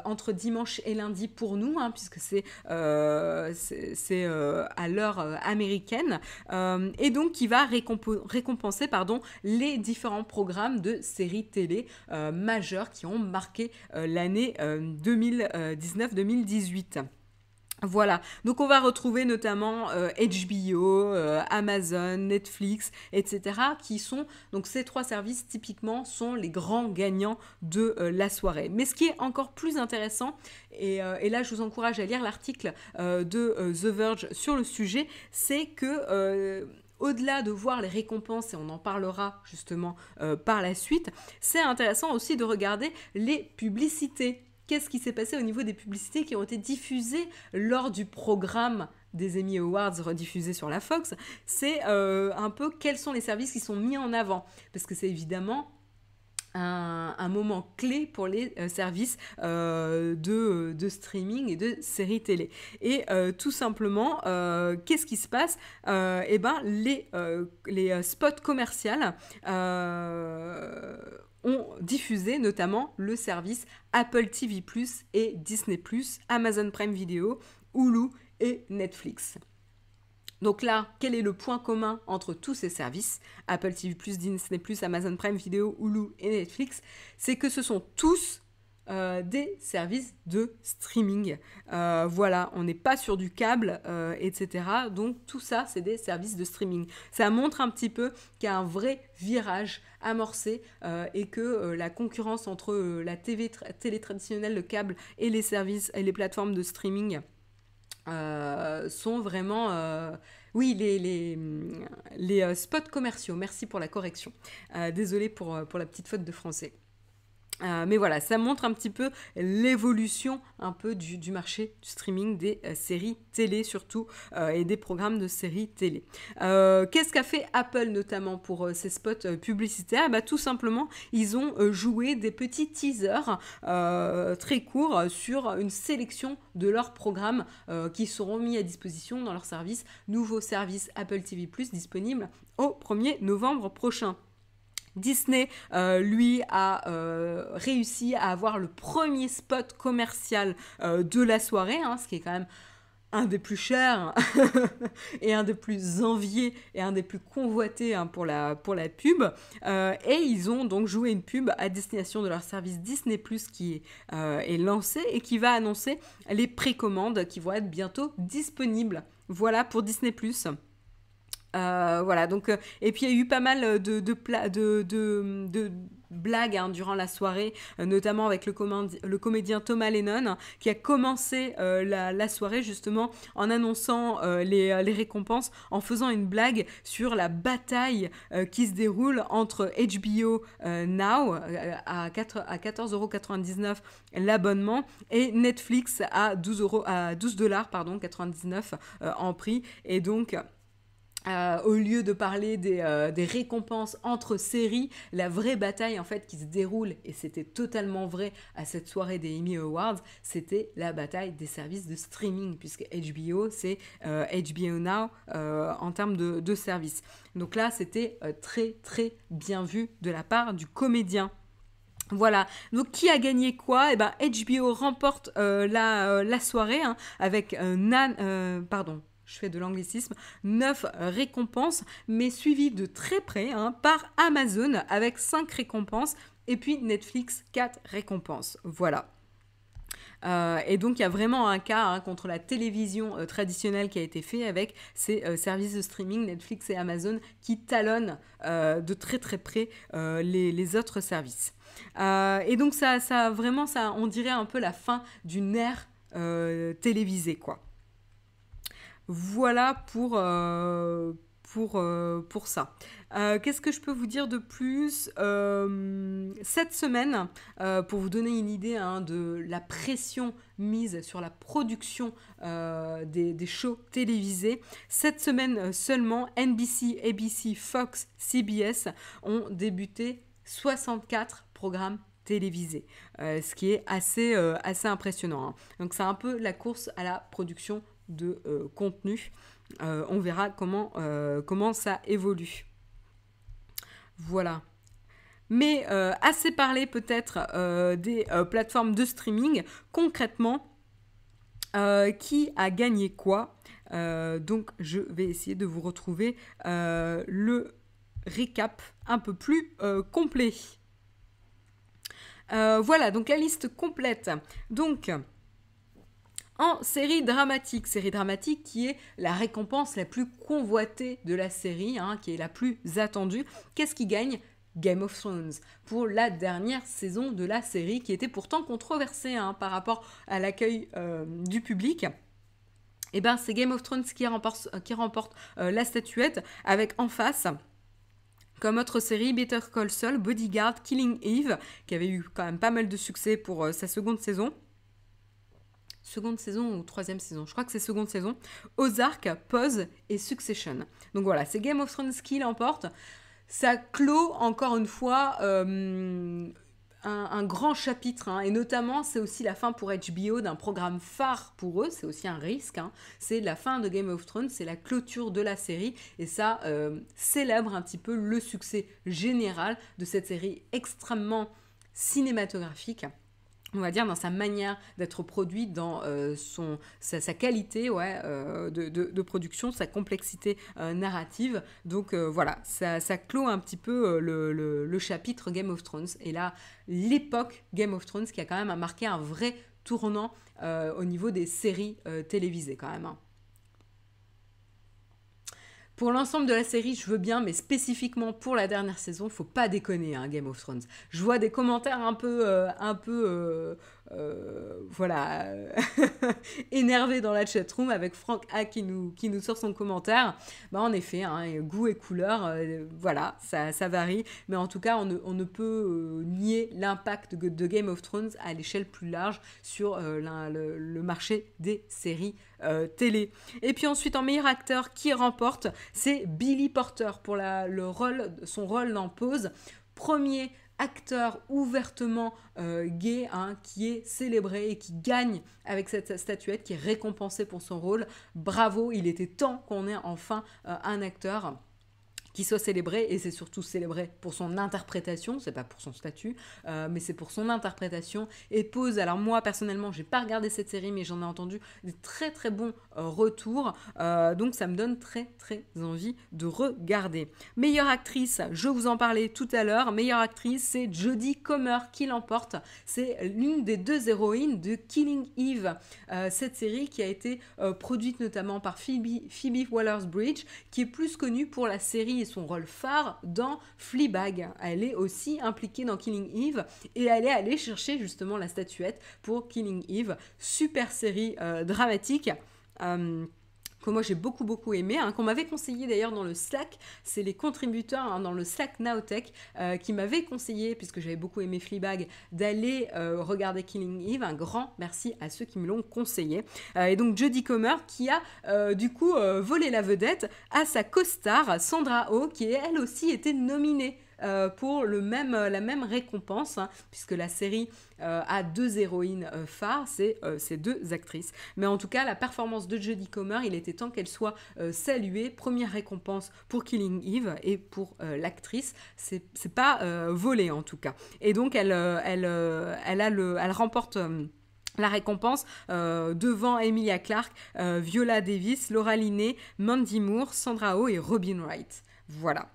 entre dimanche et lundi pour nous, hein, puisque c'est à l'heure américaine, et donc qui va récompenser les différents programmes de séries télé majeures qui ont marqué l'année 2019-2018. Voilà, donc on va retrouver notamment HBO, euh, euh, Amazon, Netflix, etc. qui sont, donc ces trois services typiquement sont les grands gagnants de euh, la soirée. Mais ce qui est encore plus intéressant, et, et là je vous encourage à lire l'article de The Verge sur le sujet, c'est que au-delà de voir les récompenses, et on en parlera justement par la suite, c'est intéressant aussi de regarder les publicités qu'est-ce qui s'est passé au niveau des publicités qui ont été diffusées lors du programme des Emmy Awards rediffusés sur la Fox, c'est euh, un peu quels sont les services qui sont mis en avant? Parce que c'est évidemment un, moment clé pour les euh, services euh, de, streaming et de séries télé. Et tout simplement, qu'est-ce qui se passe? Eh ben, les, les spots commerciaux ont diffusé notamment le service Apple TV ⁇ et Disney ⁇ Amazon Prime Video, Hulu et Netflix. Donc là, quel est le point commun entre tous ces services, Apple TV ⁇ Disney ⁇ Amazon Prime Video, Hulu et Netflix? C'est que ce sont tous euh, des services de streaming. Euh, voilà, on n'est pas sur du câble, euh, etc. Donc tout ça, c'est des services de streaming. Ça montre un petit peu qu'il y a un vrai virage amorcé et que la concurrence entre la TV télé traditionnelle, le câble et les services et les plateformes de streaming sont vraiment... Oui, les, les, les spots commerciaux. Merci pour la correction. désolé pour, pour la petite faute de français. Euh, mais voilà, ça montre un petit peu l'évolution un peu du, marché du streaming des euh, séries télé surtout euh, et des programmes de séries télé. Qu'est-ce qu'a fait Apple notamment pour ces spots publicitaires? Bah, Tout simplement, ils ont joué des petits teasers très courts sur une sélection de leurs programmes qui seront mis à disposition dans leur service, nouveau service Apple TV ⁇ disponible au 1er novembre prochain. Disney, euh, lui, a euh, réussi à avoir le premier spot commercial euh, de la soirée, hein, ce qui est quand même un des plus chers <laughs> et un des plus enviés et un des plus convoités hein, pour, la, pour pub. et ils ont donc joué une pub à destination de leur service Disney qui est, lancé et qui va annoncer les précommandes qui vont être bientôt disponibles. Voilà pour Disney. Euh, voilà, donc, euh, et puis il y a eu pas mal de, de, de, blagues hein, durant la soirée, euh, notamment avec le, le, comédien Thomas Lennon, qui a commencé la, soirée justement en annonçant les, les, récompenses, en faisant une blague sur la bataille qui se déroule entre HBO Now à, 4, à 14,99€ l'abonnement et Netflix à 12 euros, à 12 dollars pardon 99 en prix. Et donc euh, au lieu de parler euh, des, récompenses entre séries, la vraie bataille en fait qui se déroule, et c'était totalement vrai à cette soirée des Emmy Awards, c'était la bataille des services de streaming, puisque HBO c'est HBO euh, Now en termes de, services. Donc là c'était très très bien vu de la part du comédien. Voilà, donc qui a gagné quoi? Eh ben HBO remporte la, la, soirée hein, avec Nan, pardon, je fais de l'anglicisme, 9 récompenses, mais suivies de très près hein, par Amazon avec 5 récompenses et puis Netflix 4 récompenses. Voilà. Euh, et donc il y a vraiment un cas hein, contre la télévision euh, traditionnelle qui a été fait avec ces euh, services de streaming Netflix et Amazon qui talonnent de très très près les, les, autres services. et donc ça, ça vraiment ça, on dirait un peu la fin d'une ère télévisée quoi. Voilà pour, euh, euh, ça. Euh, qu'est-ce que je peux vous dire de plus Cette semaine, pour vous donner une idée hein, de la pression mise sur la production des, shows télévisés, cette semaine seulement, NBC, ABC, Fox, CBS ont débuté 64 programmes télévisés, ce qui est assez, assez impressionnant. Hein. Donc c'est un peu la course à la production de euh, contenu. Euh, on verra comment, euh, comment ça évolue. Voilà. Mais assez parlé peut-être des plateformes de streaming. Concrètement, qui a gagné quoi? Donc je vais essayer de vous retrouver le récap un peu plus complet. voilà, donc la liste complète. Donc, en série dramatique. Série dramatique qui est la récompense la plus convoitée de la série, hein, qui est la plus attendue. Qu'est-ce qui gagne? Game of Thrones pour la dernière saison de la série qui était pourtant controversée hein, par rapport à l'accueil euh, du public. Eh ben c'est Game of Thrones qui remporte, qui remporte euh, la statuette avec en face comme autre série, Better Call Saul, Bodyguard, Killing Eve, qui avait eu quand même pas mal de succès pour euh, sa seconde saison seconde saison ou troisième saison, je crois que c'est seconde saison, Ozark, Pause et Succession. Donc voilà, c'est Game of Thrones qui l'emporte. Ça clôt encore une fois euh, un, grand chapitre, hein. et notamment c'est aussi la fin pour HBO d'un programme phare pour eux, c'est aussi un risque, hein. c'est la fin de Game of Thrones, c'est la clôture de la série, et ça euh, célèbre un petit peu le succès général de cette série extrêmement cinématographique on va dire, dans sa manière d'être produit, dans euh, son, sa, qualité ouais, euh, de, production, sa complexité euh, narrative. Donc voilà, ça, ça, clôt un petit peu le, le, chapitre Game of Thrones. Et là, l'époque Game of Thrones qui a quand même marqué un vrai tournant au niveau des séries télévisées quand même. Hein. Pour l'ensemble de la série, je veux bien, mais spécifiquement pour la dernière saison, faut pas déconner, hein, Game of Thrones. Je vois des commentaires un peu, un peu euh, voilà, <laughs> énervé dans la chatroom avec Franck A qui nous, sort son commentaire. Bah, en effet, hein, goût et couleur, euh, voilà, ça, varie. Mais en tout cas, on ne, peut euh, nier l'impact de, Game of Thrones à l'échelle plus large sur le, marché des séries télé. Et puis ensuite, en meilleur acteur, qui remporte C'est Billy Porter pour son rôle dans Pause. Premier acteur ouvertement euh, gay hein, qui est célébré et qui gagne avec cette statuette, qui est récompensé pour son rôle. Bravo, il était temps qu'on ait enfin euh, un acteur soit célébré et c'est surtout célébré pour son interprétation, c'est pas pour son statut, euh, mais c'est pour son interprétation et pose. Alors moi personnellement, j'ai pas regardé cette série, mais j'en ai entendu des très très bons euh, retours, euh, donc ça me donne très très envie de regarder. Meilleure actrice, je vous en parlais tout à l'heure. Meilleure actrice, c'est Jodie Comer qui l'emporte. C'est l'une des deux héroïnes de Killing Eve, cette série qui a été produite notamment par Phoebe, Phoebe Waller-Bridge, qui est plus connue pour la série son rôle phare dans Fleabag. Elle est aussi impliquée dans Killing Eve et elle est allée chercher justement la statuette pour Killing Eve. Super série euh, dramatique. Euh, que moi j'ai beaucoup beaucoup aimé, hein, qu'on m'avait conseillé d'ailleurs dans le Slack, c'est les contributeurs hein, dans le Slack Nowtech euh, qui m'avaient conseillé, puisque j'avais beaucoup aimé Fleabag, d'aller euh, regarder Killing Eve. Un grand merci à ceux qui me l'ont conseillé. Euh, et donc Jodie Comer qui a du coup volé la vedette à sa co-star Sandra Oh, qui elle aussi était nominée euh, pour le même, euh, la même récompense, hein, puisque la série euh, a deux héroïnes phares, c'est ces deux actrices. Mais en tout cas, la performance de Jodie Comer, il était temps qu'elle soit saluée. Première récompense pour Killing Eve et pour l'actrice. C'est pas volé en tout cas. Et donc, elle, elle, elle, a le, elle remporte la récompense devant Emilia Clarke, Viola Davis, Laura Linney, Mandy Moore, Sandra Oh et Robin Wright. Voilà.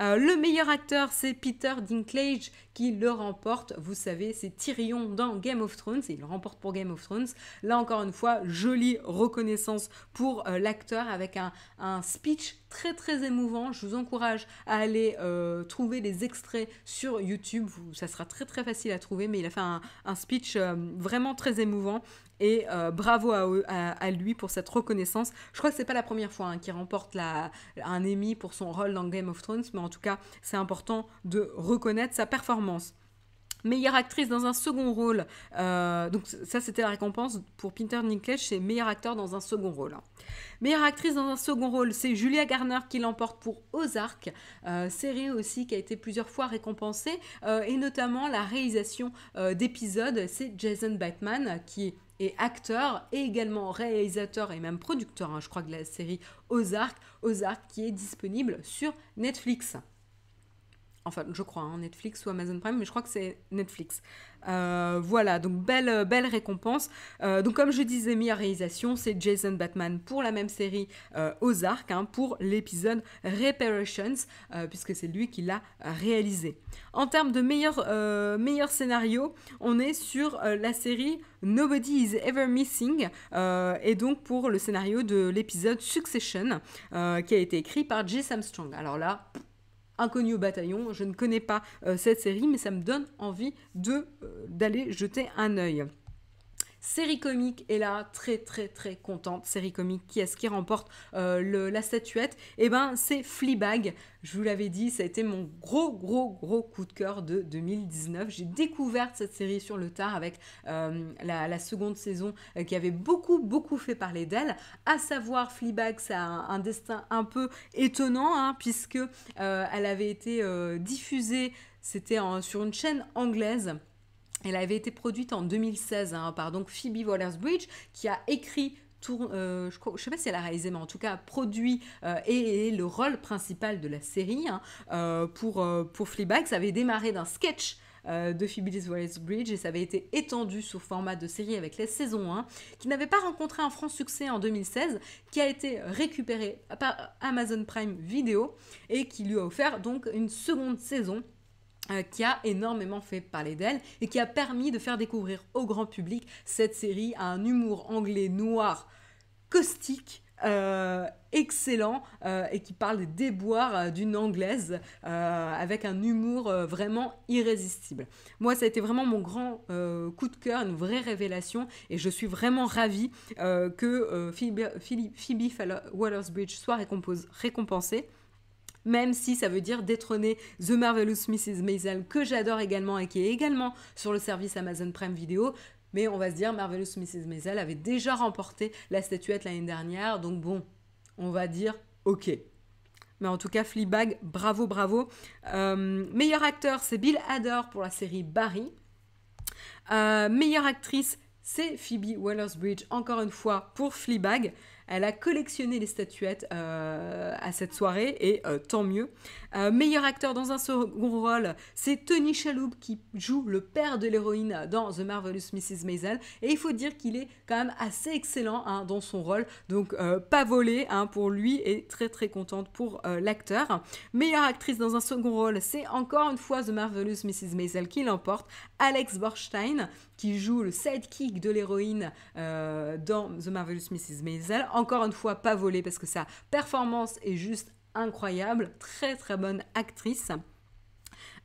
Euh, le meilleur acteur, c'est Peter Dinklage qui le remporte. Vous savez, c'est Tyrion dans Game of Thrones et il le remporte pour Game of Thrones. Là encore une fois, jolie reconnaissance pour euh, l'acteur avec un, speech très très émouvant. Je vous encourage à aller euh, trouver les extraits sur YouTube. ça sera très très facile à trouver, mais il a fait un, speech vraiment très émouvant et euh, bravo à, lui pour cette reconnaissance. Je crois que c'est pas la première fois hein, qu'il remporte un Emmy pour son rôle dans Game of Thrones, mais en tout cas, c'est important de reconnaître sa performance. Meilleure actrice dans un second rôle. Euh, donc ça, c'était la récompense pour Peter Dinklage, c'est meilleur acteur dans un second rôle. Hein. Meilleure actrice dans un second rôle, c'est Julia Garner qui l'emporte pour Ozark, euh, série aussi qui a été plusieurs fois récompensée, et notamment la réalisation d'épisodes, c'est Jason Bateman qui acteur et également réalisateur et même producteur, hein, je crois, de la série Ozark, Ozark qui est disponible sur Netflix. Enfin, je crois, hein, Netflix ou Amazon Prime, mais je crois que c'est Netflix. Euh, voilà, donc belle, belle récompense. Euh, donc comme je disais, meilleure réalisation, c'est Jason Batman pour la même série euh, Ozark, hein, pour l'épisode Reparations, puisque c'est lui qui l'a réalisé. En termes de meilleur, meilleur scénario, on est sur la série Nobody is Ever Missing, et donc pour le scénario de l'épisode Succession, qui a été écrit par Jess Armstrong. Alors là, Inconnu au bataillon. Je ne connais pas euh, cette série, mais ça me donne envie euh, d'aller jeter un œil. Série comique est là, très très très contente. Série comique, qui est-ce qui remporte euh, la statuette? Eh ben c'est Fleabag. Je vous l'avais dit, ça a été mon gros gros gros coup de cœur de 2019. J'ai découvert cette série sur le tard avec euh, la, seconde saison euh, qui avait beaucoup beaucoup fait parler d'elle. À savoir Fleabag, ça a un, destin un peu étonnant hein, puisque elle avait été diffusée, c'était sur une chaîne anglaise. Elle avait été produite en 2016 hein, par Phoebe Waller-Bridge qui a écrit euh, je ne sais pas si elle a réalisé, mais en tout cas produit euh, et, le rôle principal de la série hein, euh, pour, pour Fleabag. Ça avait démarré d'un sketch de Phoebe Waller-Bridge et ça avait été étendu sous format de série avec la saison 1, qui n'avait pas rencontré un franc succès en 2016, qui a été récupéré par Amazon Prime Video et qui lui a offert donc une seconde saison euh, qui a énormément fait parler d'elle et qui a permis de faire découvrir au grand public cette série à un humour anglais noir caustique. Euh, excellent euh, et qui parle des déboires d'une anglaise avec un humour vraiment irrésistible. Moi, ça a été vraiment mon grand coup de cœur, une vraie révélation et je suis vraiment ravie que Phoebe, Phoebe Waller-Bridge soit récompensée même si ça veut dire détrôner The Marvelous Mrs. Maisel, que j'adore également et qui est également sur le service Amazon Prime Video. Mais on va se dire, Marvelous Mrs. Maisel avait déjà remporté la statuette l'année dernière, donc bon, on va dire ok. Mais en tout cas, Fleabag, bravo, bravo. Euh, meilleur acteur, c'est Bill Hader pour la série Barry. Euh, meilleure actrice, c'est Phoebe Waller-Bridge, encore une fois, pour Fleabag. Elle a collectionné les statuettes euh, à cette soirée et euh, tant mieux. Euh, meilleur acteur dans un second rôle, c'est Tony Shalhoub qui joue le père de l'héroïne dans The Marvelous Mrs. Maisel. Et il faut dire qu'il est quand même assez excellent hein, dans son rôle. Donc pas volé hein, pour lui et très très contente pour l'acteur. Meilleure actrice dans un second rôle, c'est encore une fois The Marvelous Mrs. Maisel qui l'emporte. Alex Borstein qui joue le sidekick de l'héroïne dans The Marvelous Mrs. Maisel encore une fois pas volé parce que sa performance est juste incroyable, très très bonne actrice.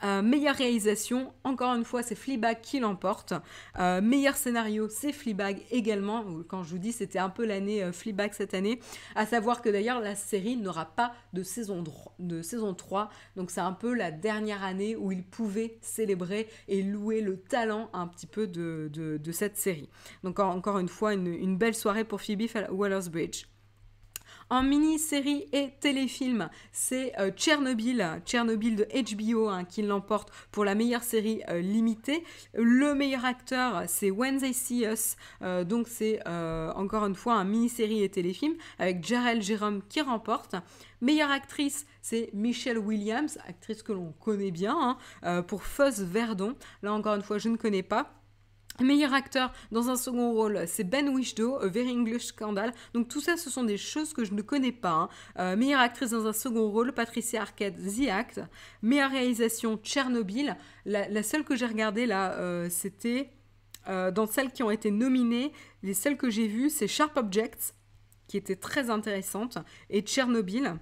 Euh, meilleure réalisation, encore une fois, c'est Fleabag qui l'emporte. Euh, meilleur scénario, c'est Fleabag également. Quand je vous dis, c'était un peu l'année euh, Fleabag cette année. À savoir que d'ailleurs, la série n'aura pas de saison, de saison 3. Donc, c'est un peu la dernière année où il pouvait célébrer et louer le talent un petit peu de, de, cette série. Donc, encore une fois, une, une belle soirée pour Phoebe Waller-Bridge. En mini-série et téléfilm, c'est euh, Tchernobyl, Tchernobyl de HBO hein, qui l'emporte pour la meilleure série euh, limitée. Le meilleur acteur, c'est When They See Us, euh, donc c'est encore une fois un mini-série et téléfilm avec Jarell Jérôme qui remporte. Meilleure actrice, c'est Michelle Williams, actrice que l'on connaît bien, hein, pour Fuzz Verdon. Là encore une fois, je ne connais pas. Meilleur acteur dans un second rôle, c'est Ben Wishdo, A Very English Scandal. Donc tout ça, ce sont des choses que je ne connais pas. Hein. Euh, meilleure actrice dans un second rôle, Patricia Arquette, The Act. Meilleure réalisation, Tchernobyl. La, seule que j'ai regardée là, euh, c'était euh, dans celles qui ont été nominées. Les seules que j'ai vues, c'est Sharp Objects, qui était très intéressante, et Tchernobyl.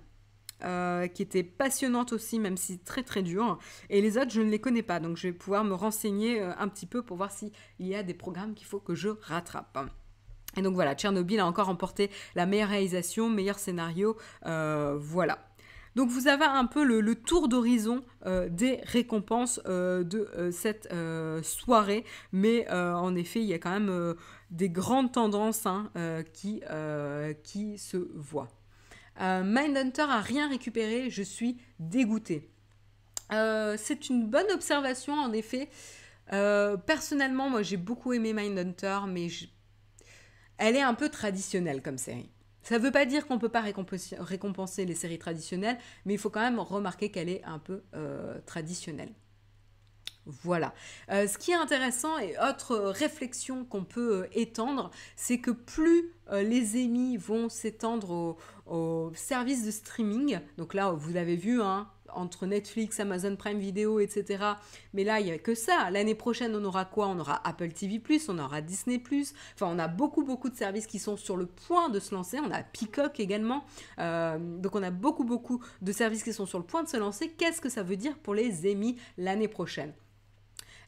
Euh, qui était passionnante aussi, même si très très dure. Et les autres, je ne les connais pas, donc je vais pouvoir me renseigner euh, un petit peu pour voir s'il y a des programmes qu'il faut que je rattrape. Et donc voilà, Tchernobyl a encore remporté la meilleure réalisation, meilleur scénario, euh, voilà. Donc vous avez un peu le, tour d'horizon des récompenses de cette soirée, mais en effet il y a quand même des grandes tendances hein, qui, qui se voient. Euh, Mindhunter a rien récupéré, je suis dégoûtée. Euh, c'est une bonne observation en effet. Euh, personnellement, moi j'ai beaucoup aimé Mindhunter, mais elle est un peu traditionnelle comme série. Ça ne veut pas dire qu'on ne peut pas récompenser, les séries traditionnelles, mais il faut quand même remarquer qu'elle est un peu traditionnelle. Voilà. Euh, ce qui est intéressant et autre réflexion qu'on peut euh, étendre, c'est que plus les émis vont s'étendre aux, services de streaming, donc là vous l'avez vu, hein, entre Netflix, Amazon Prime Video, etc. Mais là, il n'y a que ça. L'année prochaine, on aura quoi? On aura Apple TV, on aura Disney. Enfin, on a beaucoup, beaucoup de services qui sont sur le point de se lancer. On a Peacock également. Euh, donc, on a beaucoup, beaucoup de services qui sont sur le point de se lancer. Qu'est-ce que ça veut dire pour les émis l'année prochaine?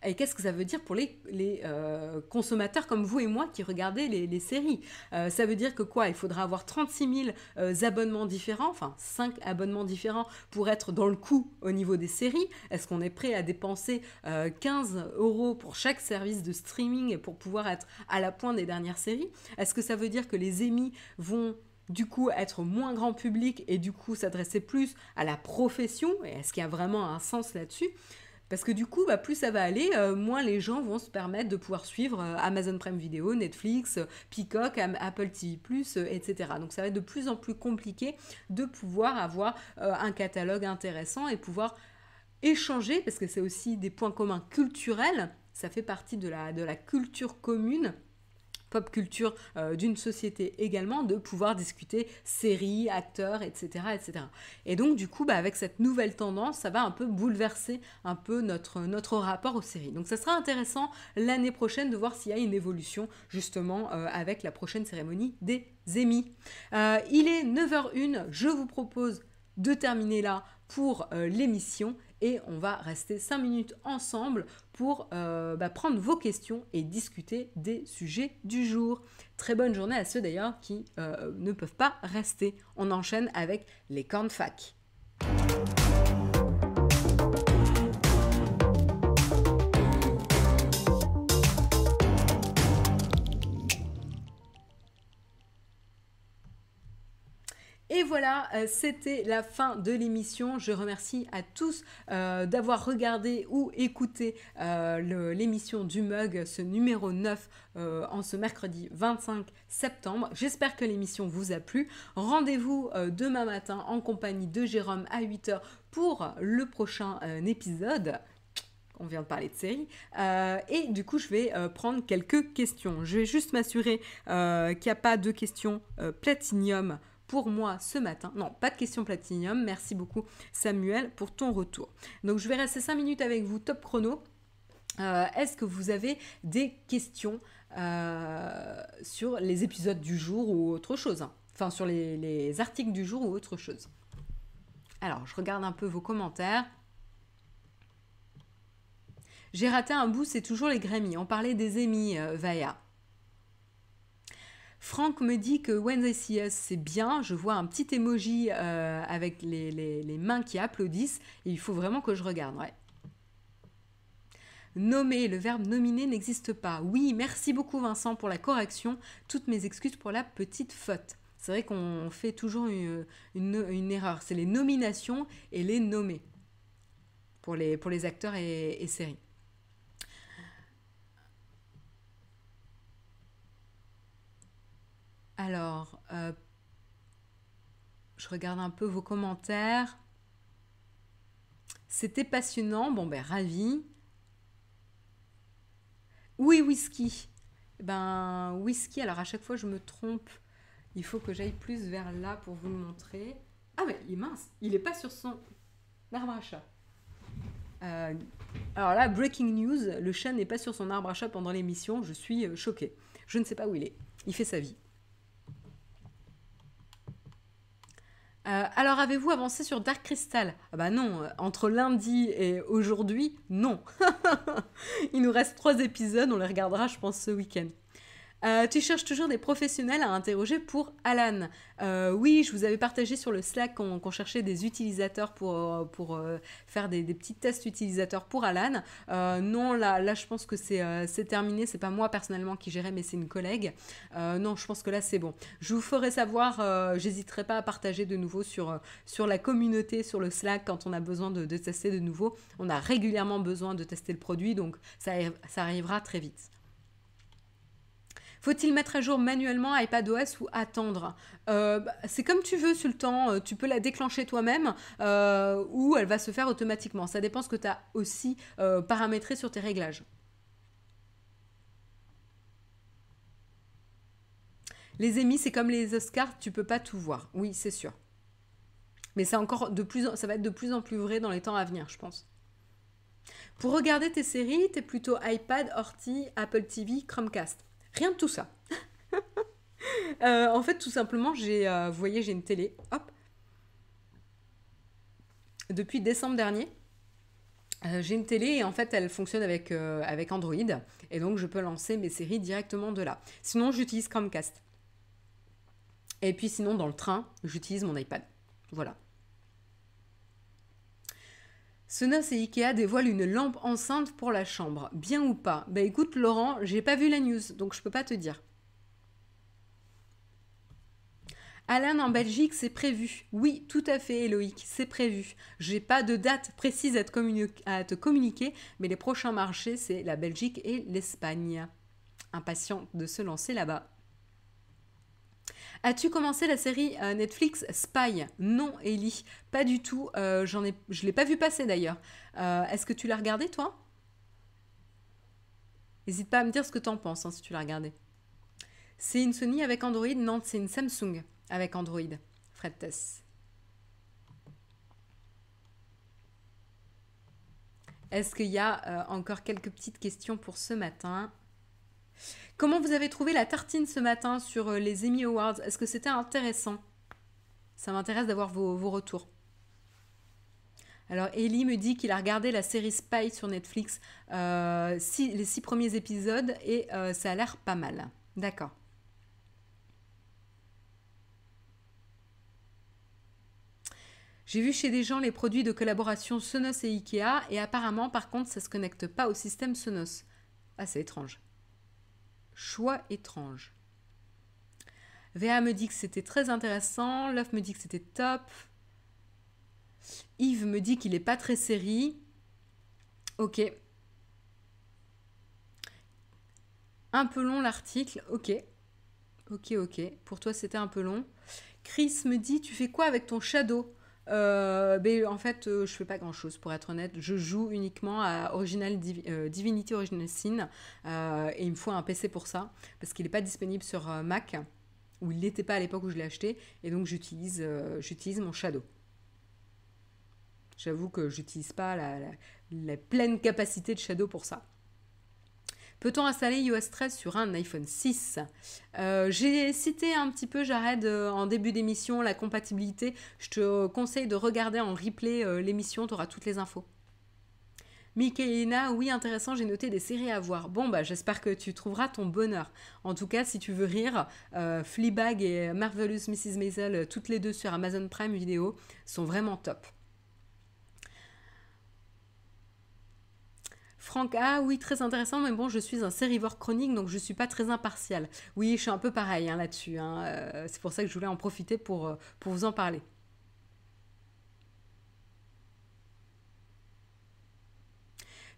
Et qu'est-ce que ça veut dire pour les, euh, consommateurs comme vous et moi qui regardez les, séries? Euh, Ça veut dire que quoi? Il faudra avoir 36 000 euh, abonnements différents, enfin 5 abonnements différents pour être dans le coup au niveau des séries. Est-ce qu'on est prêt à dépenser 15 euros pour chaque service de streaming pour pouvoir être à la pointe des dernières séries? Est-ce que ça veut dire que les émis vont du coup être moins grand public et du coup s'adresser plus à la profession? Est-ce qu'il y a vraiment un sens là-dessus? Parce que du coup, bah, plus ça va aller, euh, moins les gens vont se permettre de pouvoir suivre euh, Amazon Prime Video, Netflix, Peacock, Apple TV, etc. Donc ça va être de plus en plus compliqué de pouvoir avoir euh, un catalogue intéressant et pouvoir échanger, parce que c'est aussi des points communs culturels, ça fait partie de la, de la culture commune pop culture euh, d'une société également, de pouvoir discuter séries, acteurs, etc. etc. Et donc du coup, bah, avec cette nouvelle tendance, ça va un peu bouleverser un peu notre, rapport aux séries. Donc ça sera intéressant l'année prochaine de voir s'il y a une évolution justement euh, avec la prochaine cérémonie des Emmy. Euh, il est 9h01, je vous propose de terminer là pour l'émission et on va rester 5 minutes ensemble pour euh, bah, prendre vos questions et discuter des sujets du jour. Très bonne journée à ceux d'ailleurs qui euh, ne peuvent pas rester. On enchaîne avec les cornfacs. Et voilà, euh, c'était la fin de l'émission. Je remercie à tous euh, d'avoir regardé ou écouté euh, l'émission du mug, ce numéro 9, en ce mercredi 25 septembre. J'espère que l'émission vous a plu. Rendez-vous demain matin en compagnie de Jérôme à 8h pour le prochain épisode on vient de parler de série. et du coup, je vais prendre quelques questions. Je vais juste m'assurer qu'il n'y a pas de questions platinium pour moi ce matin. Non, pas de question platinium. Merci beaucoup Samuel pour ton retour. Donc je vais rester 5 minutes avec vous, top chrono. Euh, est-ce que vous avez des questions euh, sur les épisodes du jour ou autre chose hein? Enfin, sur les, les articles du jour ou autre chose? Alors, je regarde un peu vos commentaires. J'ai raté un bout, c'est toujours les Grammy. On parlait des émis, euh, Vaya. Franck me dit que When They See Us, c'est bien. Je vois un petit emoji euh, avec les, mains qui applaudissent. il faut vraiment que je regarde. Nommer, le verbe nominer n'existe pas. Oui, merci beaucoup Vincent pour la correction. Toutes mes excuses pour la petite faute. C'est vrai qu'on fait toujours une, erreur. C'est les nominations et les nommés pour les, pour les acteurs et séries. Alors, euh, je regarde un peu vos commentaires. C'était passionnant. Bon, ben, ravi. Oui, whisky. Ben, whisky, alors à chaque fois je me trompe. Il faut que j'aille plus vers là pour vous le montrer. Ah, mais il est mince. Il n'est pas sur son arbre à chat. Euh, alors là, breaking news, le chat n'est pas sur son arbre à chat pendant l'émission. Je suis euh, choquée. Je ne sais pas où il est. Il fait sa vie. Euh, alors, avez-vous avancé sur Dark Crystal? Ah bah non, euh, entre lundi et aujourd'hui, non. <laughs> Il nous reste trois épisodes, on les regardera, je pense, ce week-end. Euh, tu cherches toujours des professionnels à interroger pour Alan. Euh, oui, je vous avais partagé sur le Slack qu'on cherchait des utilisateurs pour, euh, pour faire des, petits tests utilisateurs pour Alan. non, là, là, je pense que c'est terminé. C'est pas moi personnellement qui gérais, mais c'est une collègue. non, je pense que là, c'est bon. Je vous ferai savoir, j'hésiterai pas à partager de nouveau sur, sur la communauté, sur le Slack, quand on a besoin de, de tester de nouveau. On a régulièrement besoin de tester le produit, donc ça, ça arrivera très vite Faut-il mettre à jour manuellement iPadOS ou attendre euh, bah, C'est comme tu veux, Sultan. Euh, tu peux la déclencher toi-même euh, ou elle va se faire automatiquement. Ça dépend ce que tu as aussi paramétré sur tes réglages. Les émis, c'est comme les Oscars, tu peux pas tout voir. Oui, c'est sûr. Mais ça va être de plus en plus vrai dans les temps à venir, je pense. Pour regarder tes séries, tu es plutôt iPad, Horty, Apple TV, Chromecast. Rien de tout ça. <laughs> Euh, en fait, tout simplement, j'ai, euh, vous voyez, j'ai une télé. Hop. Depuis décembre dernier, euh, j'ai une télé et en fait, elle fonctionne avec, avec Android. Et donc, je peux lancer mes séries directement de là. Sinon, j'utilise Chromecast. Et puis, sinon, dans le train, j'utilise mon iPad. Voilà. Sonos et Ikea dévoilent une lampe enceinte pour la chambre. Bien ou pas? Bah écoute Laurent, j'ai pas vu la news, donc je peux pas te dire. Alain en Belgique, c'est prévu. Oui, tout à fait, Éloïque, c'est prévu. J'ai pas de date précise à te, communiquer, mais les prochains marchés, c'est la Belgique et l'Espagne. Impatient de se lancer là-bas. As-tu commencé la série euh, Netflix Spy? Non, Ellie, pas du tout. Euh, j'en je l'ai pas vu passer d'ailleurs. Euh, est-ce que tu l'as regardé toi? N'hésite pas à me dire ce que tu en penses hein, si tu l'as regardé. C'est une Sony avec Android? Non, c'est une Samsung avec Android. Fred Tess. Est-ce qu'il y a encore quelques petites questions pour ce matin? Comment vous avez trouvé la tartine ce matin sur euh, les Emmy Awards? Est-ce que c'était intéressant? Ça m'intéresse d'avoir vos, retours. Alors Ellie me dit qu'il a regardé la série Spy sur Netflix, euh, les six premiers épisodes, et euh, ça a l'air pas mal. D'accord. J'ai vu chez des gens les produits de collaboration Sonos et Ikea, et apparemment par contre ça ne se connecte pas au système Sonos. Ah c'est étrange. Choix étrange. VA me dit que c'était très intéressant. Love me dit que c'était top. Yves me dit qu'il n'est pas très série. Ok. Un peu long l'article. Ok. Ok, ok. Pour toi, c'était un peu long. Chris me dit Tu fais quoi avec ton shadow? Euh, en fait, euh, je fais pas grand chose pour être honnête. Je joue uniquement à Original euh, Divinity Original Sin et il me faut un PC pour ça parce qu'il n'est pas disponible sur Mac ou il n'était pas à l'époque où je l'ai acheté et donc j'utilise j'utilise mon Shadow. J'avoue que j'utilise pas la pleine capacité de Shadow pour ça. Peut-on installer iOS 13 sur un iPhone 6 euh, J'ai cité un petit peu, Jared, euh, en début d'émission, la compatibilité. Je te conseille de regarder en replay euh, l'émission, tu auras toutes les infos. Mikaelina, oui, intéressant, j'ai noté des séries à voir. Bon, bah, j'espère que tu trouveras ton bonheur. En tout cas, si tu veux rire, Fleabag et Marvelous Mrs. Maisel, toutes les deux sur Amazon Prime Video, sont vraiment top. Franck, ah oui, très intéressant, mais bon, je suis un sérivore chronique, donc je ne suis pas très impartial. Oui, je suis un peu pareil hein, là-dessus. Hein, euh, c'est pour ça que je voulais en profiter pour, euh, pour vous en parler.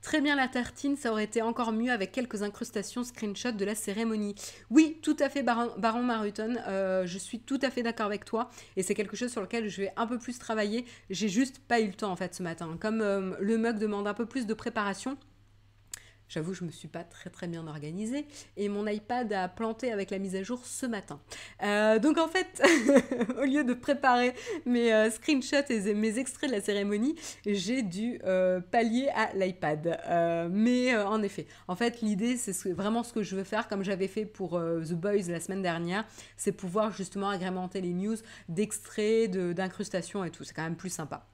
Très bien la tartine, ça aurait été encore mieux avec quelques incrustations screenshot de la cérémonie. Oui, tout à fait Baron, Baron Maruton, euh, je suis tout à fait d'accord avec toi et c'est quelque chose sur lequel je vais un peu plus travailler. J'ai juste pas eu le temps en fait ce matin. Comme le mug demande un peu plus de préparation, J'avoue, je me suis pas très très bien organisée et mon iPad a planté avec la mise à jour ce matin. Euh, donc en fait, <laughs> au lieu de préparer mes euh, screenshots et mes extraits de la cérémonie, j'ai dû euh, pallier à l'iPad. mais en effet, en fait, l'idée, c'est vraiment ce que je veux faire, comme j'avais fait pour The Boys la semaine dernière, c'est pouvoir justement agrémenter les news d'extraits, d'incrustations et tout. C'est quand même plus sympa.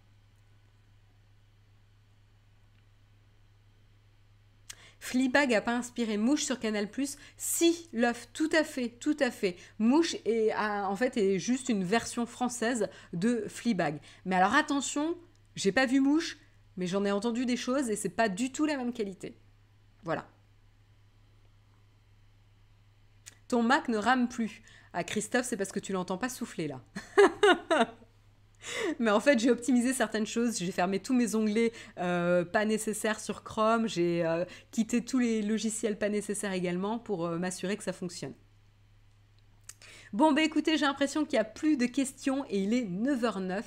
Fleabag a pas inspiré Mouche sur Canal+. Si, l'œuf, tout à fait, tout à fait. Mouche est, en fait est juste une version française de Fleabag. Mais alors attention, j'ai pas vu Mouche, mais j'en ai entendu des choses et c'est pas du tout la même qualité. Voilà. Ton Mac ne rame plus. À ah, Christophe, c'est parce que tu l'entends pas souffler là. <laughs> <laughs> Mais en fait, j'ai optimisé certaines choses. J'ai fermé tous mes onglets euh, pas nécessaires sur Chrome. J'ai euh, quitté tous les logiciels pas nécessaires également pour euh, m'assurer que ça fonctionne. Bon, bah écoutez, j'ai l'impression qu'il n'y a plus de questions et il est 9h09.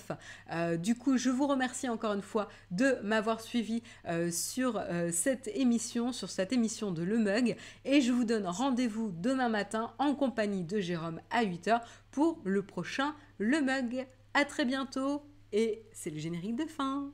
Euh, du coup, je vous remercie encore une fois de m'avoir suivi sur cette émission, sur cette émission de Le Mug. Et je vous donne rendez-vous demain matin en compagnie de Jérôme à 8h pour le prochain Le Mug. À très bientôt et c'est le générique de fin.